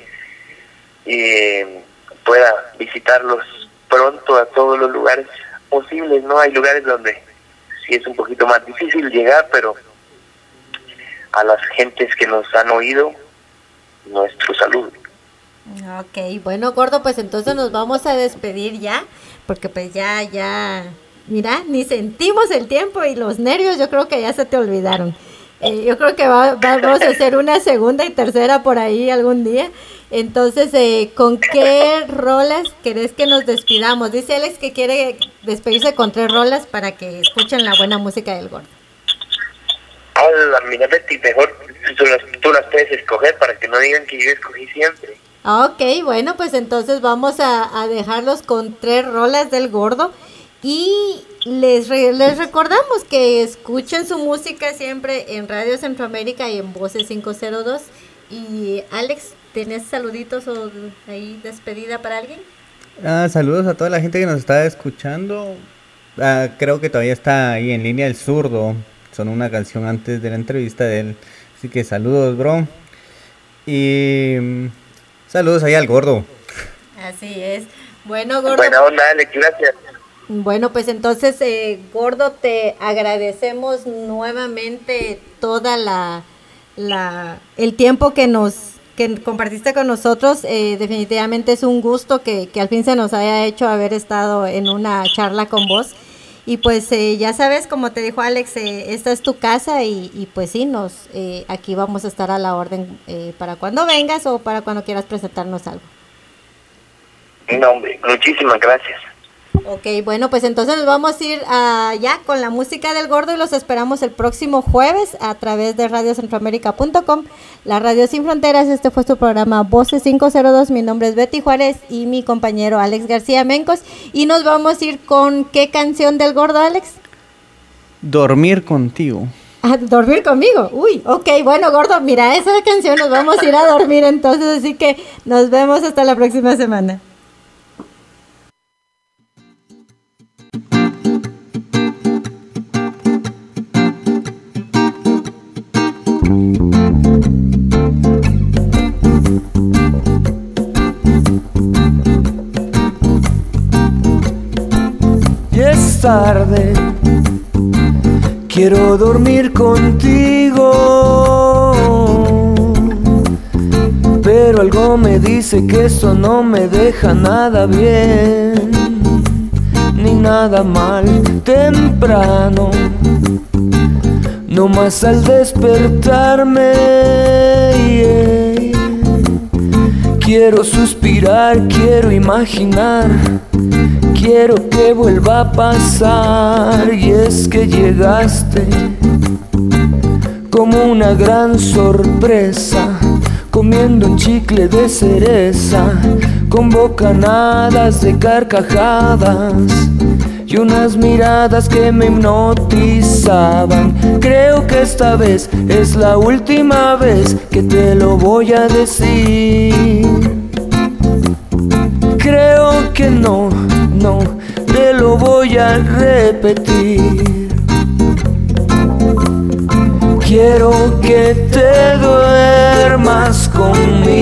eh, pueda visitarlos pronto a todos los lugares posibles no hay lugares donde sí es un poquito más difícil llegar pero a las gentes que nos han oído nuestro saludo Ok, bueno, Gordo, pues entonces nos vamos a despedir ya, porque pues ya, ya, mira, ni sentimos el tiempo y los nervios yo creo que ya se te olvidaron. Eh, yo creo que va- vamos a hacer una segunda y tercera por ahí algún día. Entonces, eh, ¿con qué rolas querés que nos despidamos? Dice Alex que quiere despedirse con tres rolas para que escuchen la buena música del Gordo. Hola, mira Betty, mejor tú las, tú las puedes escoger para que no digan que yo escogí siempre Ah, Ok, bueno, pues entonces vamos a, a dejarlos con tres rolas del gordo y les, re- les recordamos que escuchen su música siempre en Radio Centroamérica y en Voces 502. Y Alex, ¿tenés saluditos o ahí despedida para alguien? Ah, saludos a toda la gente que nos está escuchando. Ah, creo que todavía está ahí en línea el zurdo. Son una canción antes de la entrevista de él. Así que saludos, bro. Y mm, saludos ahí al gordo. Así es. Bueno, gordo. Buena onda, Alex, gracias. Bueno, pues entonces, eh, Gordo, te agradecemos nuevamente toda la, la el tiempo que nos que compartiste con nosotros. Eh, definitivamente es un gusto que, que al fin se nos haya hecho haber estado en una charla con vos. Y pues eh, ya sabes, como te dijo Alex, eh, esta es tu casa y, y pues sí, nos eh, aquí vamos a estar a la orden eh, para cuando vengas o para cuando quieras presentarnos algo. No, hombre, muchísimas gracias. Ok, bueno, pues entonces nos vamos a ir ah, ya con la música del gordo y los esperamos el próximo jueves a través de radiocentroamérica.com, la Radio Sin Fronteras. Este fue su programa Voces 502. Mi nombre es Betty Juárez y mi compañero Alex García Mencos. Y nos vamos a ir con qué canción del gordo, Alex? Dormir contigo. A dormir conmigo. Uy, ok, bueno, gordo, mira esa canción, nos vamos a ir a dormir entonces, así que nos vemos hasta la próxima semana. Tarde. Quiero dormir contigo, pero algo me dice que eso no me deja nada bien, ni nada mal. Temprano, No más al despertarme. Quiero suspirar, quiero imaginar, quiero que vuelva a pasar. Y es que llegaste como una gran sorpresa, comiendo un chicle de cereza, con bocanadas de carcajadas y unas miradas que me hipnotizaban. Creo que esta vez es la última vez que te lo voy a decir. Creo que no, no, te lo voy a repetir. Quiero que te duermas conmigo.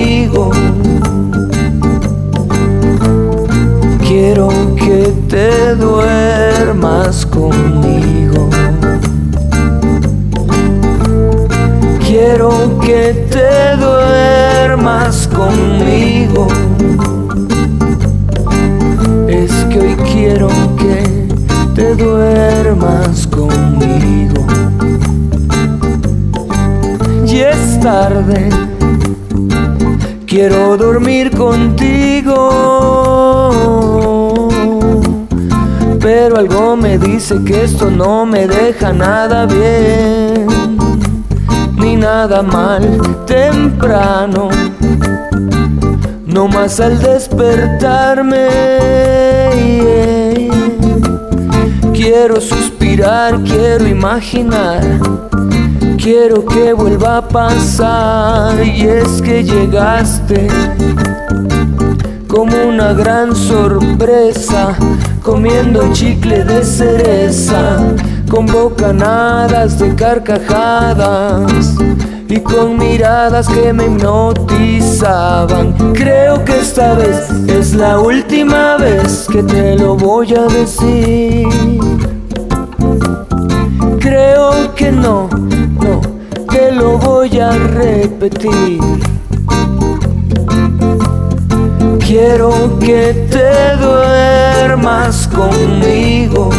Tarde. Quiero dormir contigo. Pero algo me dice que esto no me deja nada bien, ni nada mal temprano. No más al despertarme. Quiero suspirar, quiero imaginar quiero que vuelva a pasar y es que llegaste como una gran sorpresa comiendo chicle de cereza con bocanadas de carcajadas y con miradas que me hipnotizaban. Creo que esta vez es la última vez que te lo voy a decir. Creo que no, voy a repetir. Quiero que te duermas conmigo.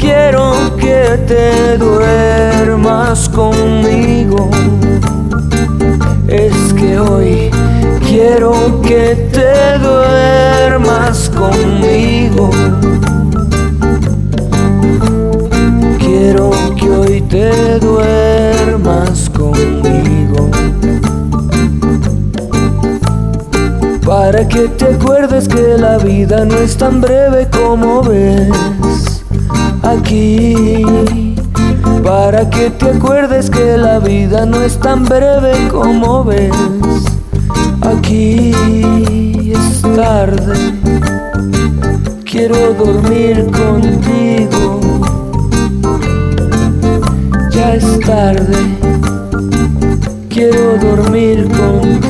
Quiero que te duermas conmigo. Es que hoy quiero que te duermas conmigo. Te duermas conmigo. Para que te acuerdes que la vida no es tan breve como ves aquí. Para que te acuerdes que la vida no es tan breve como ves aquí. Es tarde, quiero dormir contigo. Es tarde, quiero dormir contigo.